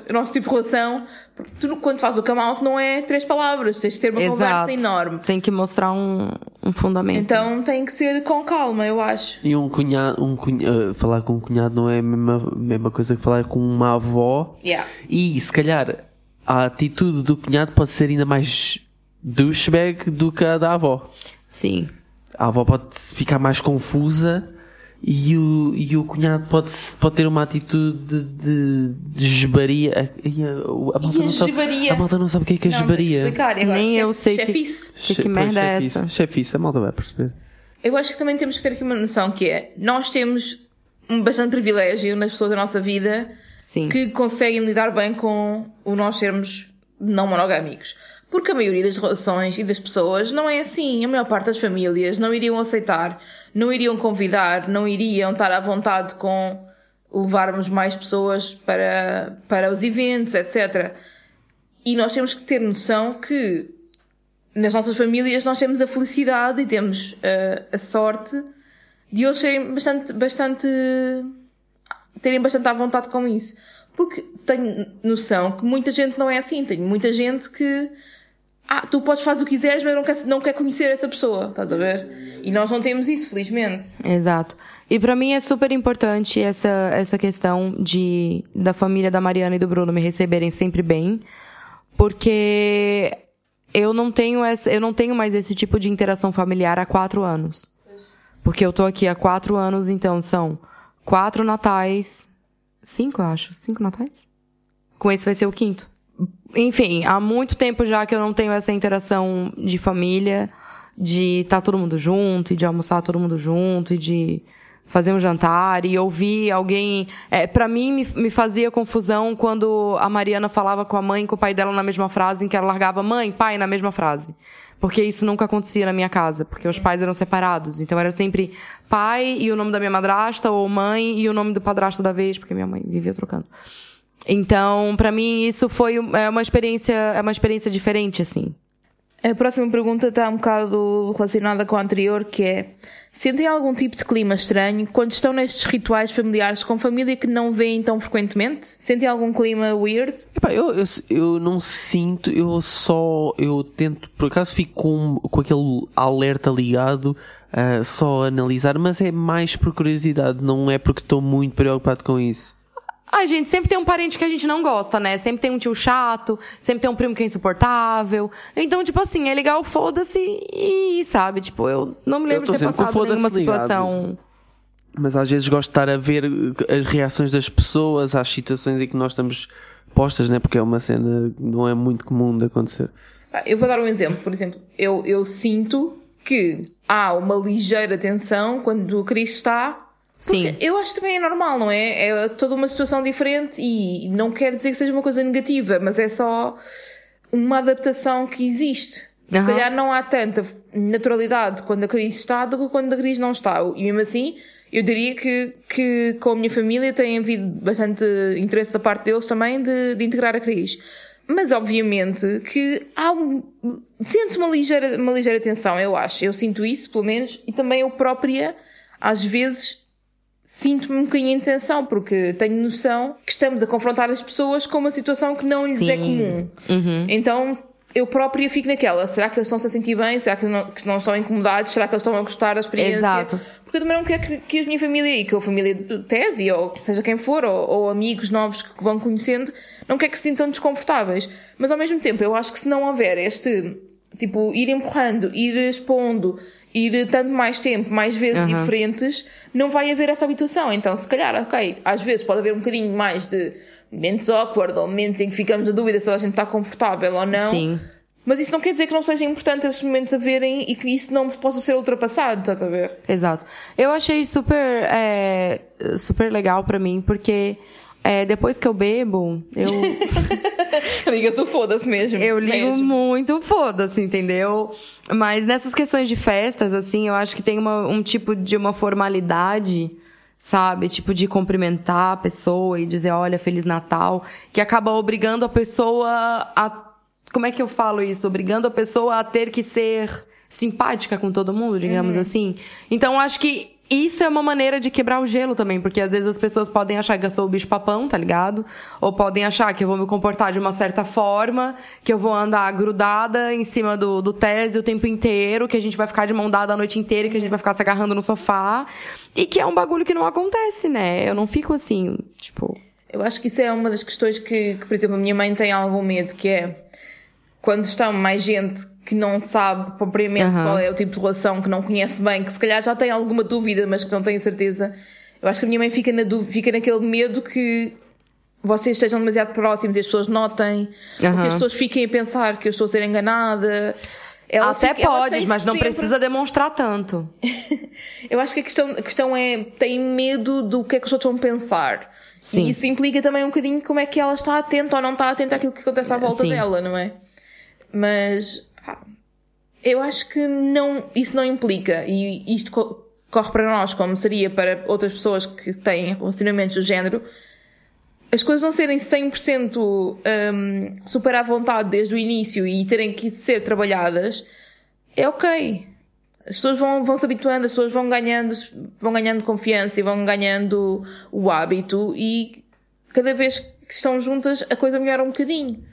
o nosso tipo de relação. Porque tu, quando fazes o come out, não é três palavras, tens de ter uma Exato. conversa enorme. Tem que mostrar um, um fundamento. Então tem que ser com calma, eu acho. E um cunhado, um cunha- eh, falar com um cunhado não é a mesma, mesma coisa que falar com uma avó. Yeah. E se calhar a atitude do cunhado pode ser ainda mais douchebag do que a da avó. Sim. A avó pode ficar mais confusa e o, e o cunhado pode, pode ter uma atitude de, de, de esbaria. E a, a malta E a não sabe, a malta não sabe o que é que é Não, tens de esbaria. explicar. Agora, Nem chef- eu sei que- chefice. Que, que Che- merda é chefice, essa? Chefice, a malta vai perceber. Eu acho que também temos que ter aqui uma noção que é, nós temos um bastante privilégio nas pessoas da nossa vida Sim. que conseguem lidar bem com o nós sermos não monogâmicos. Porque a maioria das relações e das pessoas não é assim. A maior parte das famílias não iriam aceitar, não iriam convidar, não iriam estar à vontade com levarmos mais pessoas para, para os eventos, etc. E nós temos que ter noção que nas nossas famílias nós temos a felicidade e temos eh, a sorte de eles serem bastante, bastante terem bastante à vontade com isso. Porque tenho noção que muita gente não é assim. Tenho muita gente que. Ah, tu podes fazer o que quiseres, mas não quer, não quer conhecer essa pessoa. Estás a ver? E nós não temos isso, felizmente. Exato. E pra mim é super importante essa, essa questão de da família da Mariana e do Bruno me receberem sempre bem, porque eu não tenho essa, eu não tenho mais esse tipo de interação familiar há quatro anos. Porque eu tô aqui há quatro anos, então são quatro natais, cinco, eu acho, cinco natais. Com esse vai ser o quinto. Enfim, há muito tempo já que eu não tenho essa interação de família, de estar todo mundo junto, e de almoçar todo mundo junto, e de fazer um jantar, e ouvir alguém. É, para mim, me, me fazia confusão quando a Mariana falava com a mãe e com o pai dela na mesma frase, em que ela largava mãe, pai na mesma frase. Porque isso nunca acontecia na minha casa, porque os pais eram separados. Então era sempre pai e o nome da minha madrasta, ou mãe e o nome do padrasto da vez, porque minha mãe vivia trocando. Então, pra mim, isso foi é uma experiência, é uma experiência diferente, assim. A próxima pergunta está um bocado relacionada com a anterior, que é: sentem algum tipo de clima estranho quando estão nestes rituais familiares com família que não veem tão frequentemente? Sentem algum clima weird? Epá, eu, eu, eu não sinto, eu só. Eu tento, por acaso fico com, com aquele alerta ligado. Uh, só a analisar, mas é mais por curiosidade, não é porque estou muito preocupado com isso. Ai, gente, sempre tem um parente que a gente não gosta, né? Sempre tem um tio chato, sempre tem um primo que é insuportável. Então, tipo assim, é legal, foda-se e, sabe? Tipo, eu não me lembro de ter passado nenhuma situação... Ligado. Mas às vezes gosto de estar a ver as reações das pessoas às situações em que nós estamos postas, né? Porque é uma cena que não é muito comum de acontecer. Eu vou dar um exemplo. Por exemplo, eu, eu sinto que há uma ligeira tensão quando o Cris está Sim. eu acho que também é normal, não é? É toda uma situação diferente e não quer dizer que seja uma coisa negativa, mas é só uma adaptação que existe. Se uhum. calhar não há tanta naturalidade quando a crise está do que quando a crise não está. E mesmo assim, eu diria que, que com a minha família tem havido bastante interesse da parte deles também de, de integrar a crise. Mas obviamente que há um, sente-se uma ligeira, uma ligeira tensão, eu acho. Eu sinto isso, pelo menos, e também eu própria, às vezes, sinto-me um bocadinho em tensão, porque tenho noção que estamos a confrontar as pessoas com uma situação que não lhes é Sim. é comum. Uhum. Então, eu própria fico naquela, será que eles estão-se a sentir bem? Será que não, que não estão incomodados? Será que eles estão a gostar da experiência? Exato. Porque eu também não quero que, que a minha família e que a família do Tese, ou seja quem for, ou, ou, amigos novos que vão conhecendo, não quero que se sintam desconfortáveis. Mas ao mesmo tempo, eu acho que se não houver este, tipo, ir empurrando, ir expondo, ir tanto mais tempo, mais vezes uhum. diferentes, não vai haver essa habituação. Então, se calhar, ok, às vezes pode haver um bocadinho mais de momentos awkward ou momentos em que ficamos na dúvida se a gente está confortável ou não. Sim. Mas isso não quer dizer que não seja importante esses momentos a verem e que isso não possa ser ultrapassado, estás a ver? Exato. Eu achei super, é, super legal para mim, porque é, depois que eu bebo, eu. Liga o foda-se mesmo. Eu ligo mesmo. muito foda-se, entendeu? Mas nessas questões de festas, assim, eu acho que tem uma, um tipo de uma formalidade, sabe? Tipo de cumprimentar a pessoa e dizer, olha, Feliz Natal, que acaba obrigando a pessoa a. Como é que eu falo isso? Obrigando a pessoa a ter que ser simpática com todo mundo, digamos uhum. assim. Então, acho que isso é uma maneira de quebrar o gelo também, porque às vezes as pessoas podem achar que eu sou o bicho papão, tá ligado? Ou podem achar que eu vou me comportar de uma certa forma, que eu vou andar grudada em cima do, do tese o tempo inteiro, que a gente vai ficar de mão dada a noite inteira, que a gente vai ficar se agarrando no sofá. E que é um bagulho que não acontece, né? Eu não fico assim, tipo. Eu acho que isso é uma das questões que, que por exemplo, a minha mãe tem algum medo, que é quando está mais gente que não sabe propriamente uhum. qual é o tipo de relação, que não conhece bem, que se calhar já tem alguma dúvida, mas que não tem certeza. Eu acho que a minha mãe fica, na dúvida, fica naquele medo que vocês estejam demasiado próximos e as pessoas notem, uhum. ou que as pessoas fiquem a pensar que eu estou a ser enganada. Ela Até fica, podes, mas não sempre... precisa demonstrar tanto. eu acho que a questão, a questão é, tem medo do que é que os outros vão pensar. Sim. E isso implica também um bocadinho como é que ela está atenta ou não está atenta àquilo que acontece à volta Sim. dela, não é? Mas eu acho que não, isso não implica, e isto corre para nós como seria para outras pessoas que têm relacionamentos do género, as coisas não serem 100% um, super à vontade desde o início e terem que ser trabalhadas, é ok. As pessoas vão, vão se habituando, as pessoas vão ganhando, vão ganhando confiança e vão ganhando o hábito e cada vez que estão juntas a coisa melhora um bocadinho.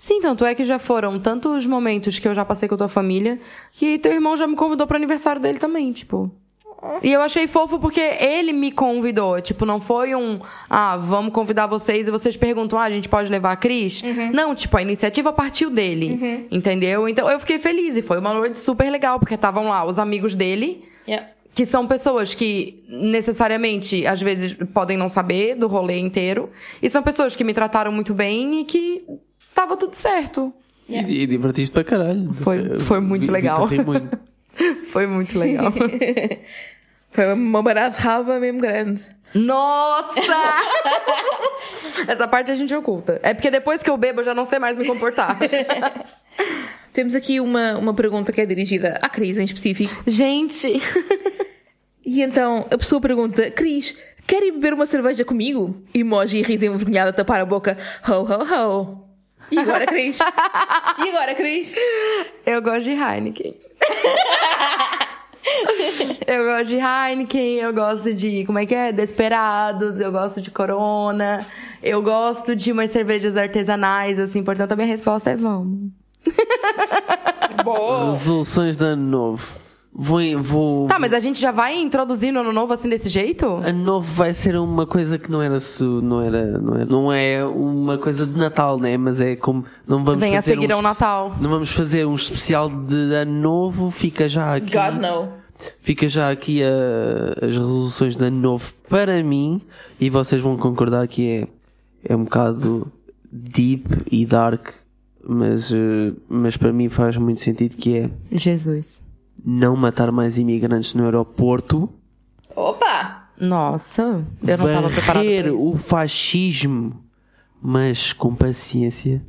Sim, tanto é que já foram tantos momentos que eu já passei com a tua família que teu irmão já me convidou pro aniversário dele também, tipo. E eu achei fofo porque ele me convidou. Tipo, não foi um, ah, vamos convidar vocês e vocês perguntam, ah, a gente pode levar a Cris? Uhum. Não, tipo, a iniciativa partiu dele. Uhum. Entendeu? Então eu fiquei feliz e foi uma noite super legal, porque estavam lá os amigos dele. Yeah. Que são pessoas que necessariamente, às vezes, podem não saber do rolê inteiro. E são pessoas que me trataram muito bem e que tava tudo certo. Yeah. E, e divertiste para caralho. Foi, foi muito legal. muito. foi muito legal. foi uma barata raba mesmo grande. Nossa! Essa parte a gente oculta. É porque depois que eu bebo eu já não sei mais me comportar. Temos aqui uma, uma pergunta que é dirigida à Cris em específico. Gente! E então a pessoa pergunta: Cris, quer ir beber uma cerveja comigo? Emoji riso envergonhada a tapar a boca. Ho, ho, ho. E agora, Cris? E agora, Cris? Eu gosto de Heineken. eu gosto de Heineken, eu gosto de, como é que é? Desperados, eu gosto de Corona, eu gosto de umas cervejas artesanais, assim, portanto a minha resposta é vamos. Boa. Resoluções de ano novo. Vou, vou, Tá, mas a gente já vai introduzindo ano novo assim desse jeito? Ano novo vai ser uma coisa que não era su, não era, não é, não é uma coisa de Natal, né? Mas é como não vamos Vem a fazer seguir um ao espe- Natal. Não vamos fazer um especial de ano novo, fica já aqui. God, no. Fica já aqui a- as resoluções de ano novo para mim e vocês vão concordar que é é um bocado deep e dark, mas eh, mas para mim faz muito sentido que é Jesus. Não matar mais imigrantes no aeroporto, Opa! Nossa, eu não tava preparada pra varrer isso. o fascismo, mas com paciência.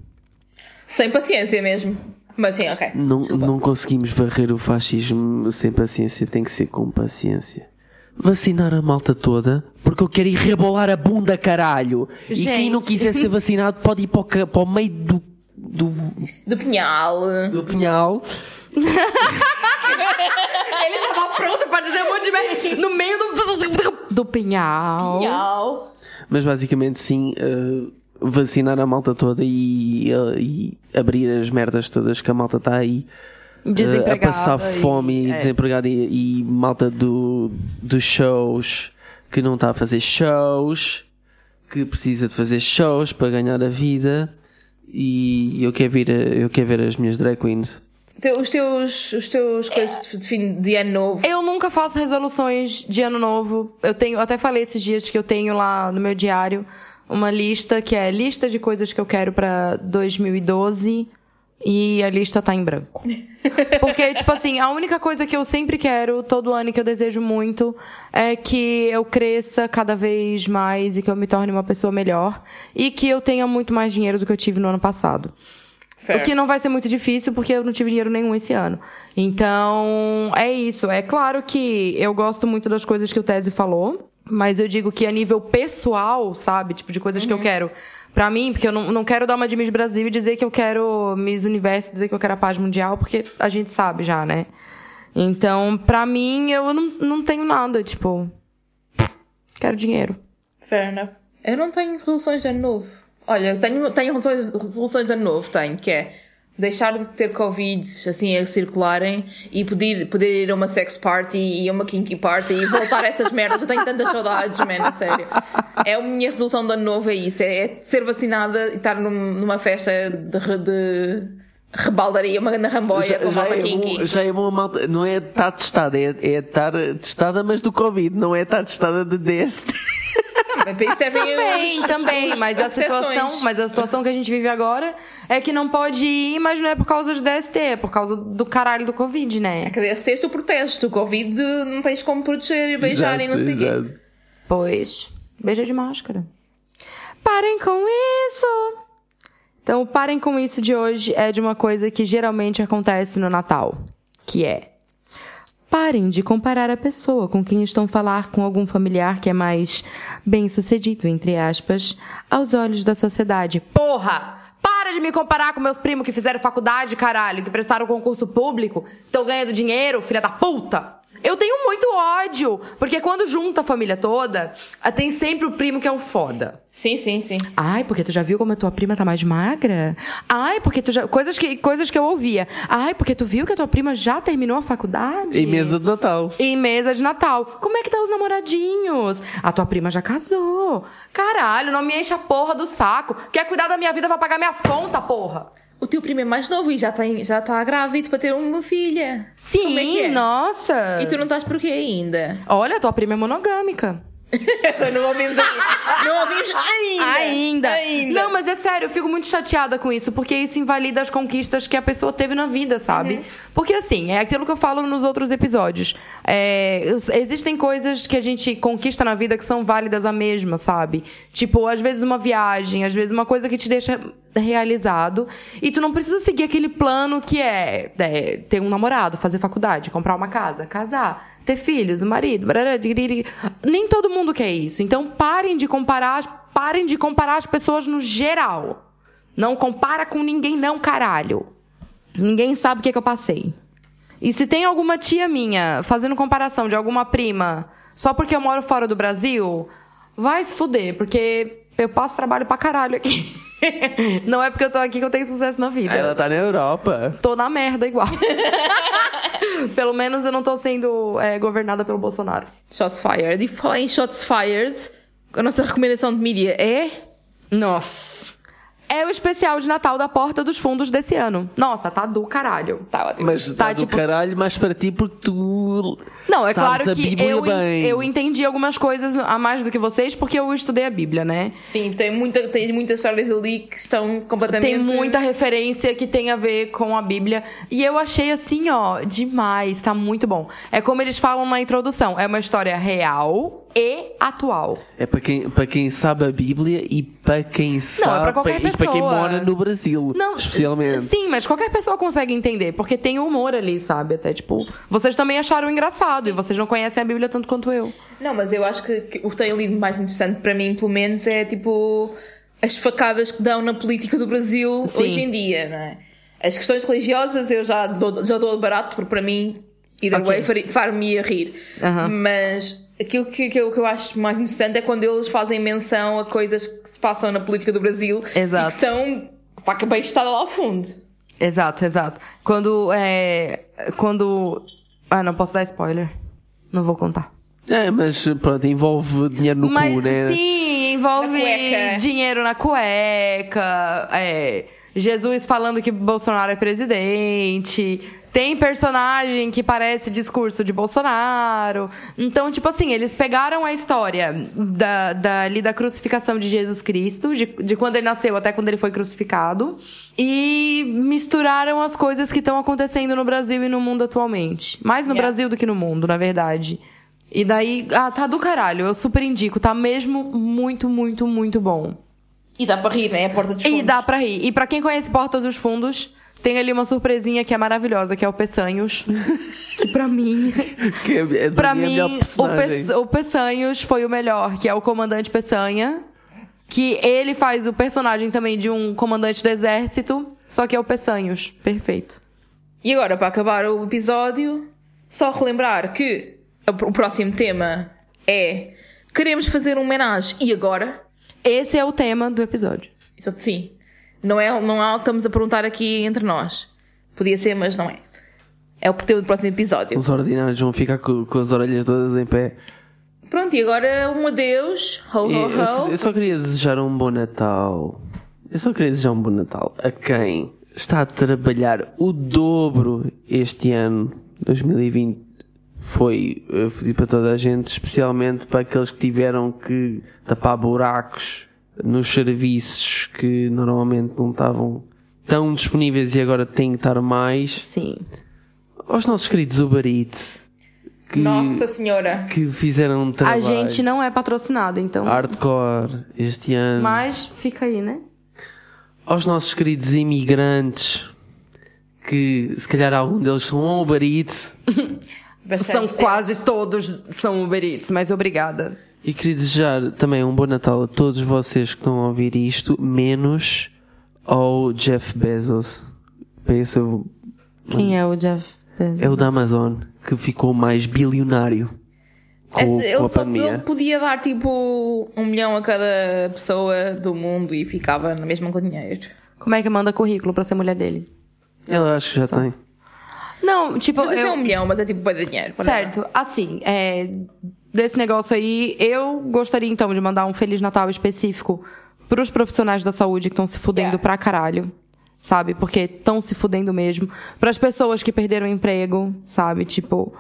Sem paciência mesmo. Mas sim, ok. Não, Desculpa. não conseguimos varrer o fascismo sem paciência, tem que ser com paciência. Vacinar a malta toda, porque eu quero ir rebolar a bunda, caralho. E quem não Gente. quiser ser vacinado pode ir para o, para o meio do, do, Do pinhal. do pinhal. Ele tava pronto pra dizer um monte de merda no meio do, do pinhal. Pinhal. Mas basicamente sim, eh, vacinar a malta toda e, eh, e abrir as merdas todas que a malta está aí. eh, a passar fome e, e- é. desempregada e, e malta do, dos shows que não está a fazer shows, que precisa de fazer shows para ganhar a vida e eu quero, vir a- eu quero ver as minhas drag queens. Os teus, os teus coisas de fim de ano novo. Eu nunca faço resoluções de ano novo. Eu tenho, eu até falei esses dias que eu tenho lá no meu diário uma lista que é lista de coisas que eu quero pra 2012 e a lista tá em branco. Porque, tipo assim, a única coisa que eu sempre quero, todo ano e que eu desejo muito, é que eu cresça cada vez mais e que eu me torne uma pessoa melhor e que eu tenha muito mais dinheiro do que eu tive no ano passado. Fair. O que não vai ser muito difícil, porque eu não tive dinheiro nenhum esse ano. Então, é isso. É claro que eu gosto muito das coisas que o Tese falou, mas eu digo que a nível pessoal, sabe? Tipo, de coisas que eu quero pra mim, porque eu não, não quero dar uma de Miss Brasil e dizer que eu quero Miss Universo, dizer que eu quero a paz mundial, porque a gente sabe já, né? Então, pra mim, eu não, não tenho nada, tipo. Quero dinheiro. Fair enough. Eu não tenho resoluções de ano novo. Olha, tenho, tenho resoluções, resoluções de ano novo, tenho, que é deixar de ter Covid assim a circularem e poder, poder ir a uma sex party e a uma kinky party e voltar a essas merdas. Eu tenho tantas saudades, man, a sério. É a minha resolução de ano novo, é isso. É, é ser vacinada e estar num- numa festa de, de rebaldaria, uma grande ramboia com malta é kinky. bom, já é bom malta, não é estar testada, é, é estar testada, mas do Covid, não é estar testada de DST. Servem Também, também, mas as a situação, mas a situação que a gente vive agora é que não pode ir, mas não é por causa de DST, é por causa do caralho do Covid, né? Cadê se tu proteges? O Covid não tens como proteger e beijar e não sei o quê. Exato. Pois, beija de máscara. Parem com isso! Então, o parem com isso de hoje é de uma coisa que geralmente acontece no Natal, que é Parem de comparar a pessoa com quem estão falar com algum familiar que é mais bem-sucedido, entre aspas, aos olhos da sociedade. Porra! Para de me comparar com meus primos que fizeram faculdade, caralho, que prestaram concurso público, estão ganhando dinheiro, filha da puta! Eu tenho muito ódio, porque quando junta a família toda, tem sempre o primo que é o foda. Sim, sim, sim. Ai, porque tu já viu como a tua prima tá mais magra? Ai, porque tu já. Coisas que, coisas que eu ouvia. Ai, porque tu viu que a tua prima já terminou a faculdade? Em mesa de Natal. Em mesa de Natal. Como é que tá os namoradinhos? A tua prima já casou. Caralho, não me enche a porra do saco. Quer cuidar da minha vida pra pagar minhas contas, porra? O teu primo é mais novo e já está já tá grávido para ter uma filha. Sim, Como é que é? nossa. E tu não estás por quê ainda? Olha, tua prima é monogâmica. não ouvimos ainda. Não ouvimos ainda. Ainda. Ainda. Não, mas é sério, eu fico muito chateada com isso, porque isso invalida as conquistas que a pessoa teve na vida, sabe? Uhum. Porque assim, é aquilo que eu falo nos outros episódios. É, existem coisas que a gente conquista na vida que são válidas a mesma, sabe? Tipo, às vezes uma viagem, às vezes uma coisa que te deixa realizado. E tu não precisa seguir aquele plano que é, é ter um namorado, fazer faculdade, comprar uma casa, casar ter filhos, um marido, barará, nem todo mundo quer isso. Então parem de comparar, parem de comparar as pessoas no geral. Não compara com ninguém, não, caralho. Ninguém sabe o que, que eu passei. E se tem alguma tia minha fazendo comparação de alguma prima só porque eu moro fora do Brasil, vai se fuder, porque eu passo trabalho pra caralho aqui. Não é porque eu tô aqui que eu tenho sucesso na vida. Ela tá na Europa. Tô na merda igual. Pelo menos eu não tô sendo é, governada pelo Bolsonaro. Shots fired. E falar em shots fired, a nossa recomendação de mídia é. Nossa. É o especial de Natal da Porta dos Fundos desse ano. Nossa, tá do caralho. Tá. Mas tá, Tá, do tipo- caralho, mas para ti porque tu. Não, é claro que eu, bem. eu entendi algumas coisas a mais do que vocês porque eu estudei a Bíblia, né? Sim, tem, muita, tem muitas histórias ali que estão completamente. Tem muita referência que tem a ver com a Bíblia. E eu achei assim, ó, demais. Tá muito bom. É como eles falam na introdução: é uma história real e atual. É para quem, para quem sabe a Bíblia e para quem sabe. pra qualquer e para quem mora no Brasil. Não, especialmente. Sim, mas qualquer pessoa consegue entender, porque tem humor ali, sabe? Até tipo, vocês também acharam engraçado e vocês não conhecem a Bíblia tanto quanto eu. Não, mas eu acho que, que o que tem ali de mais interessante para mim, pelo menos, é tipo as facadas que dão na política do Brasil Sim. hoje em dia, não é? As questões religiosas eu já dou, já dou barato, porque para mim, either Ok. way, far-me a rir. Aham. Mas aquilo que, que, eu, que eu acho mais interessante é quando eles fazem menção a coisas que se passam na política do Brasil Exato. e que são faca bem estada lá ao fundo. Exato, exato. Quando é. Quando. Ah, não posso dar spoiler. Não vou contar. É, mas pronto, envolve dinheiro no Mas cu, né? sim, envolve Na cueca. dinheiro na cueca. É, Jesus falando que Bolsonaro é presidente. Tem personagem que parece discurso de Bolsonaro. Então, tipo assim, eles pegaram a história da, da, ali da crucificação de Jesus Cristo, de, de quando ele nasceu até quando ele foi crucificado, e misturaram as coisas que estão acontecendo no Brasil e no mundo atualmente. Mais no Yeah. Brasil do que no mundo, na verdade. E daí, ah, tá do caralho. Eu super indico. Tá mesmo muito, muito, muito bom. E dá para rir, né? É a porta dos E fundos. dá pra rir. E pra quem conhece Porta dos Fundos, tem ali uma surpresinha que é maravilhosa, que é o Peçanhos. que pra mim... Que é, é Pra mim, melhor o. Pe o Peçanhos foi o melhor, que é o Comandante Peçanha. Que ele faz o personagem também de um comandante do exército, só que é o Peçanhos. Perfeito. E agora, para acabar o episódio, só relembrar que o próximo tema é queremos fazer um homenagem e agora? Esse é o tema do episódio. Sim. Não é, não é, estamos a perguntar aqui entre nós. Podia ser, mas não é. É o tema do próximo episódio. Os ordinários vão ficar com, com as orelhas todas em pé. Pronto, e agora um adeus. Ho, E ho, eu, ho. eu só queria desejar um bom Natal. Eu só queria desejar um bom Natal a quem está a trabalhar o dobro este ano, 2020. Foi eh, fodido para toda a gente, especialmente para aqueles que tiveram que tapar buracos nos serviços que normalmente não estavam tão disponíveis e agora têm que estar mais. Sim. Aos nossos queridos Uber Eats, que, Nossa Senhora. que fizeram um A trabalho gente não é patrocinado, então. hardcore este ano. Mas fica aí, né? aos nossos queridos imigrantes, que se calhar algum deles são Uber Eats, São quase todos são Uber Eats, mas obrigada. E queria desejar também um bom Natal a todos vocês que estão a ouvir isto, menos ao Jeff Bezos. Penso, Quem é o Jeff Bezos? é o da Amazon, que ficou mais bilionário com, Esse- com ele, a só, ele pandemia. podia dar tipo um milhão a cada pessoa do mundo e ficava na mesma com dinheiro. Como é que manda currículo pra ser mulher dele? Ela acho que já tem. Não, tipo, Não sei se é eu... um milhão, mas é tipo bem de dinheiro. Certo, assim, é, desse negócio aí, eu gostaria então de mandar um Feliz Natal específico pros profissionais da saúde que estão se fudendo Yeah. pra caralho, sabe? Porque estão se fudendo mesmo. Pras pessoas que perderam o emprego, sabe? Tipo,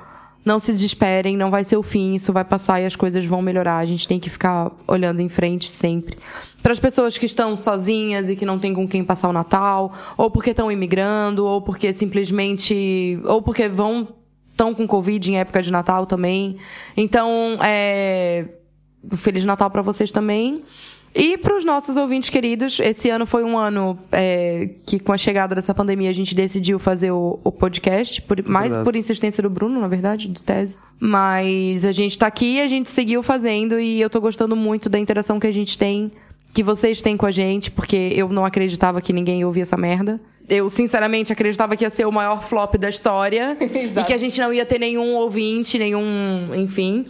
não se desesperem, não vai ser o fim, isso vai passar e as coisas vão melhorar. A gente tem que ficar olhando em frente sempre. Para as pessoas que estão sozinhas e que não tem com quem passar o Natal, ou porque estão imigrando, ou porque simplesmente, ou porque vão estão com Covid em época de Natal também. Então, é, Feliz Natal para vocês também. E para os nossos ouvintes queridos, esse ano foi um ano é, que, com a chegada dessa pandemia, a gente decidiu fazer o, o podcast, por- mais Verdade. por insistência do Bruno, na verdade, do Tese. Mas a gente tá aqui, a gente seguiu fazendo e eu tô gostando muito da interação que a gente tem que vocês têm com a gente, porque eu não acreditava que ninguém ouvia essa merda. Eu, sinceramente, acreditava que ia ser o maior flop da história. e que a gente não ia ter nenhum ouvinte, nenhum. Enfim.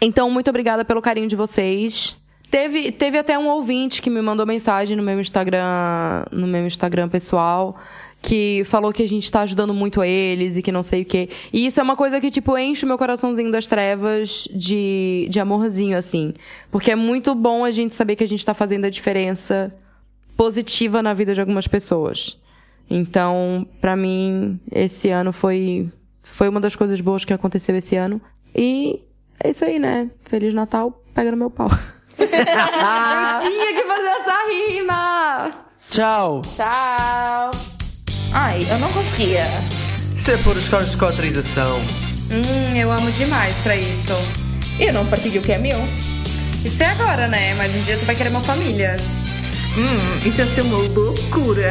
Então, muito obrigada pelo carinho de vocês. Teve, teve até um ouvinte que me mandou mensagem no meu Instagram, no meu Instagram pessoal, que falou que a gente tá ajudando muito a eles e que não sei o quê. E isso é uma coisa que, tipo, enche o meu coraçãozinho das trevas de, de amorzinho, assim. Porque é muito bom a gente saber que a gente tá fazendo a diferença positiva na vida de algumas pessoas. Então, pra mim, esse ano foi, foi uma das coisas boas que aconteceu esse ano. E é isso aí, né? Feliz Natal, pega no meu pau. Eu tinha que fazer essa rima! Tchau! Tchau! Ai, eu não conseguia. Isso é por escolas de cotrização. Hum, eu amo demais pra isso. Eu não partilho o que é meu. Isso é agora, né? Mas um dia tu vai querer uma família. Hum, isso ia ser uma loucura.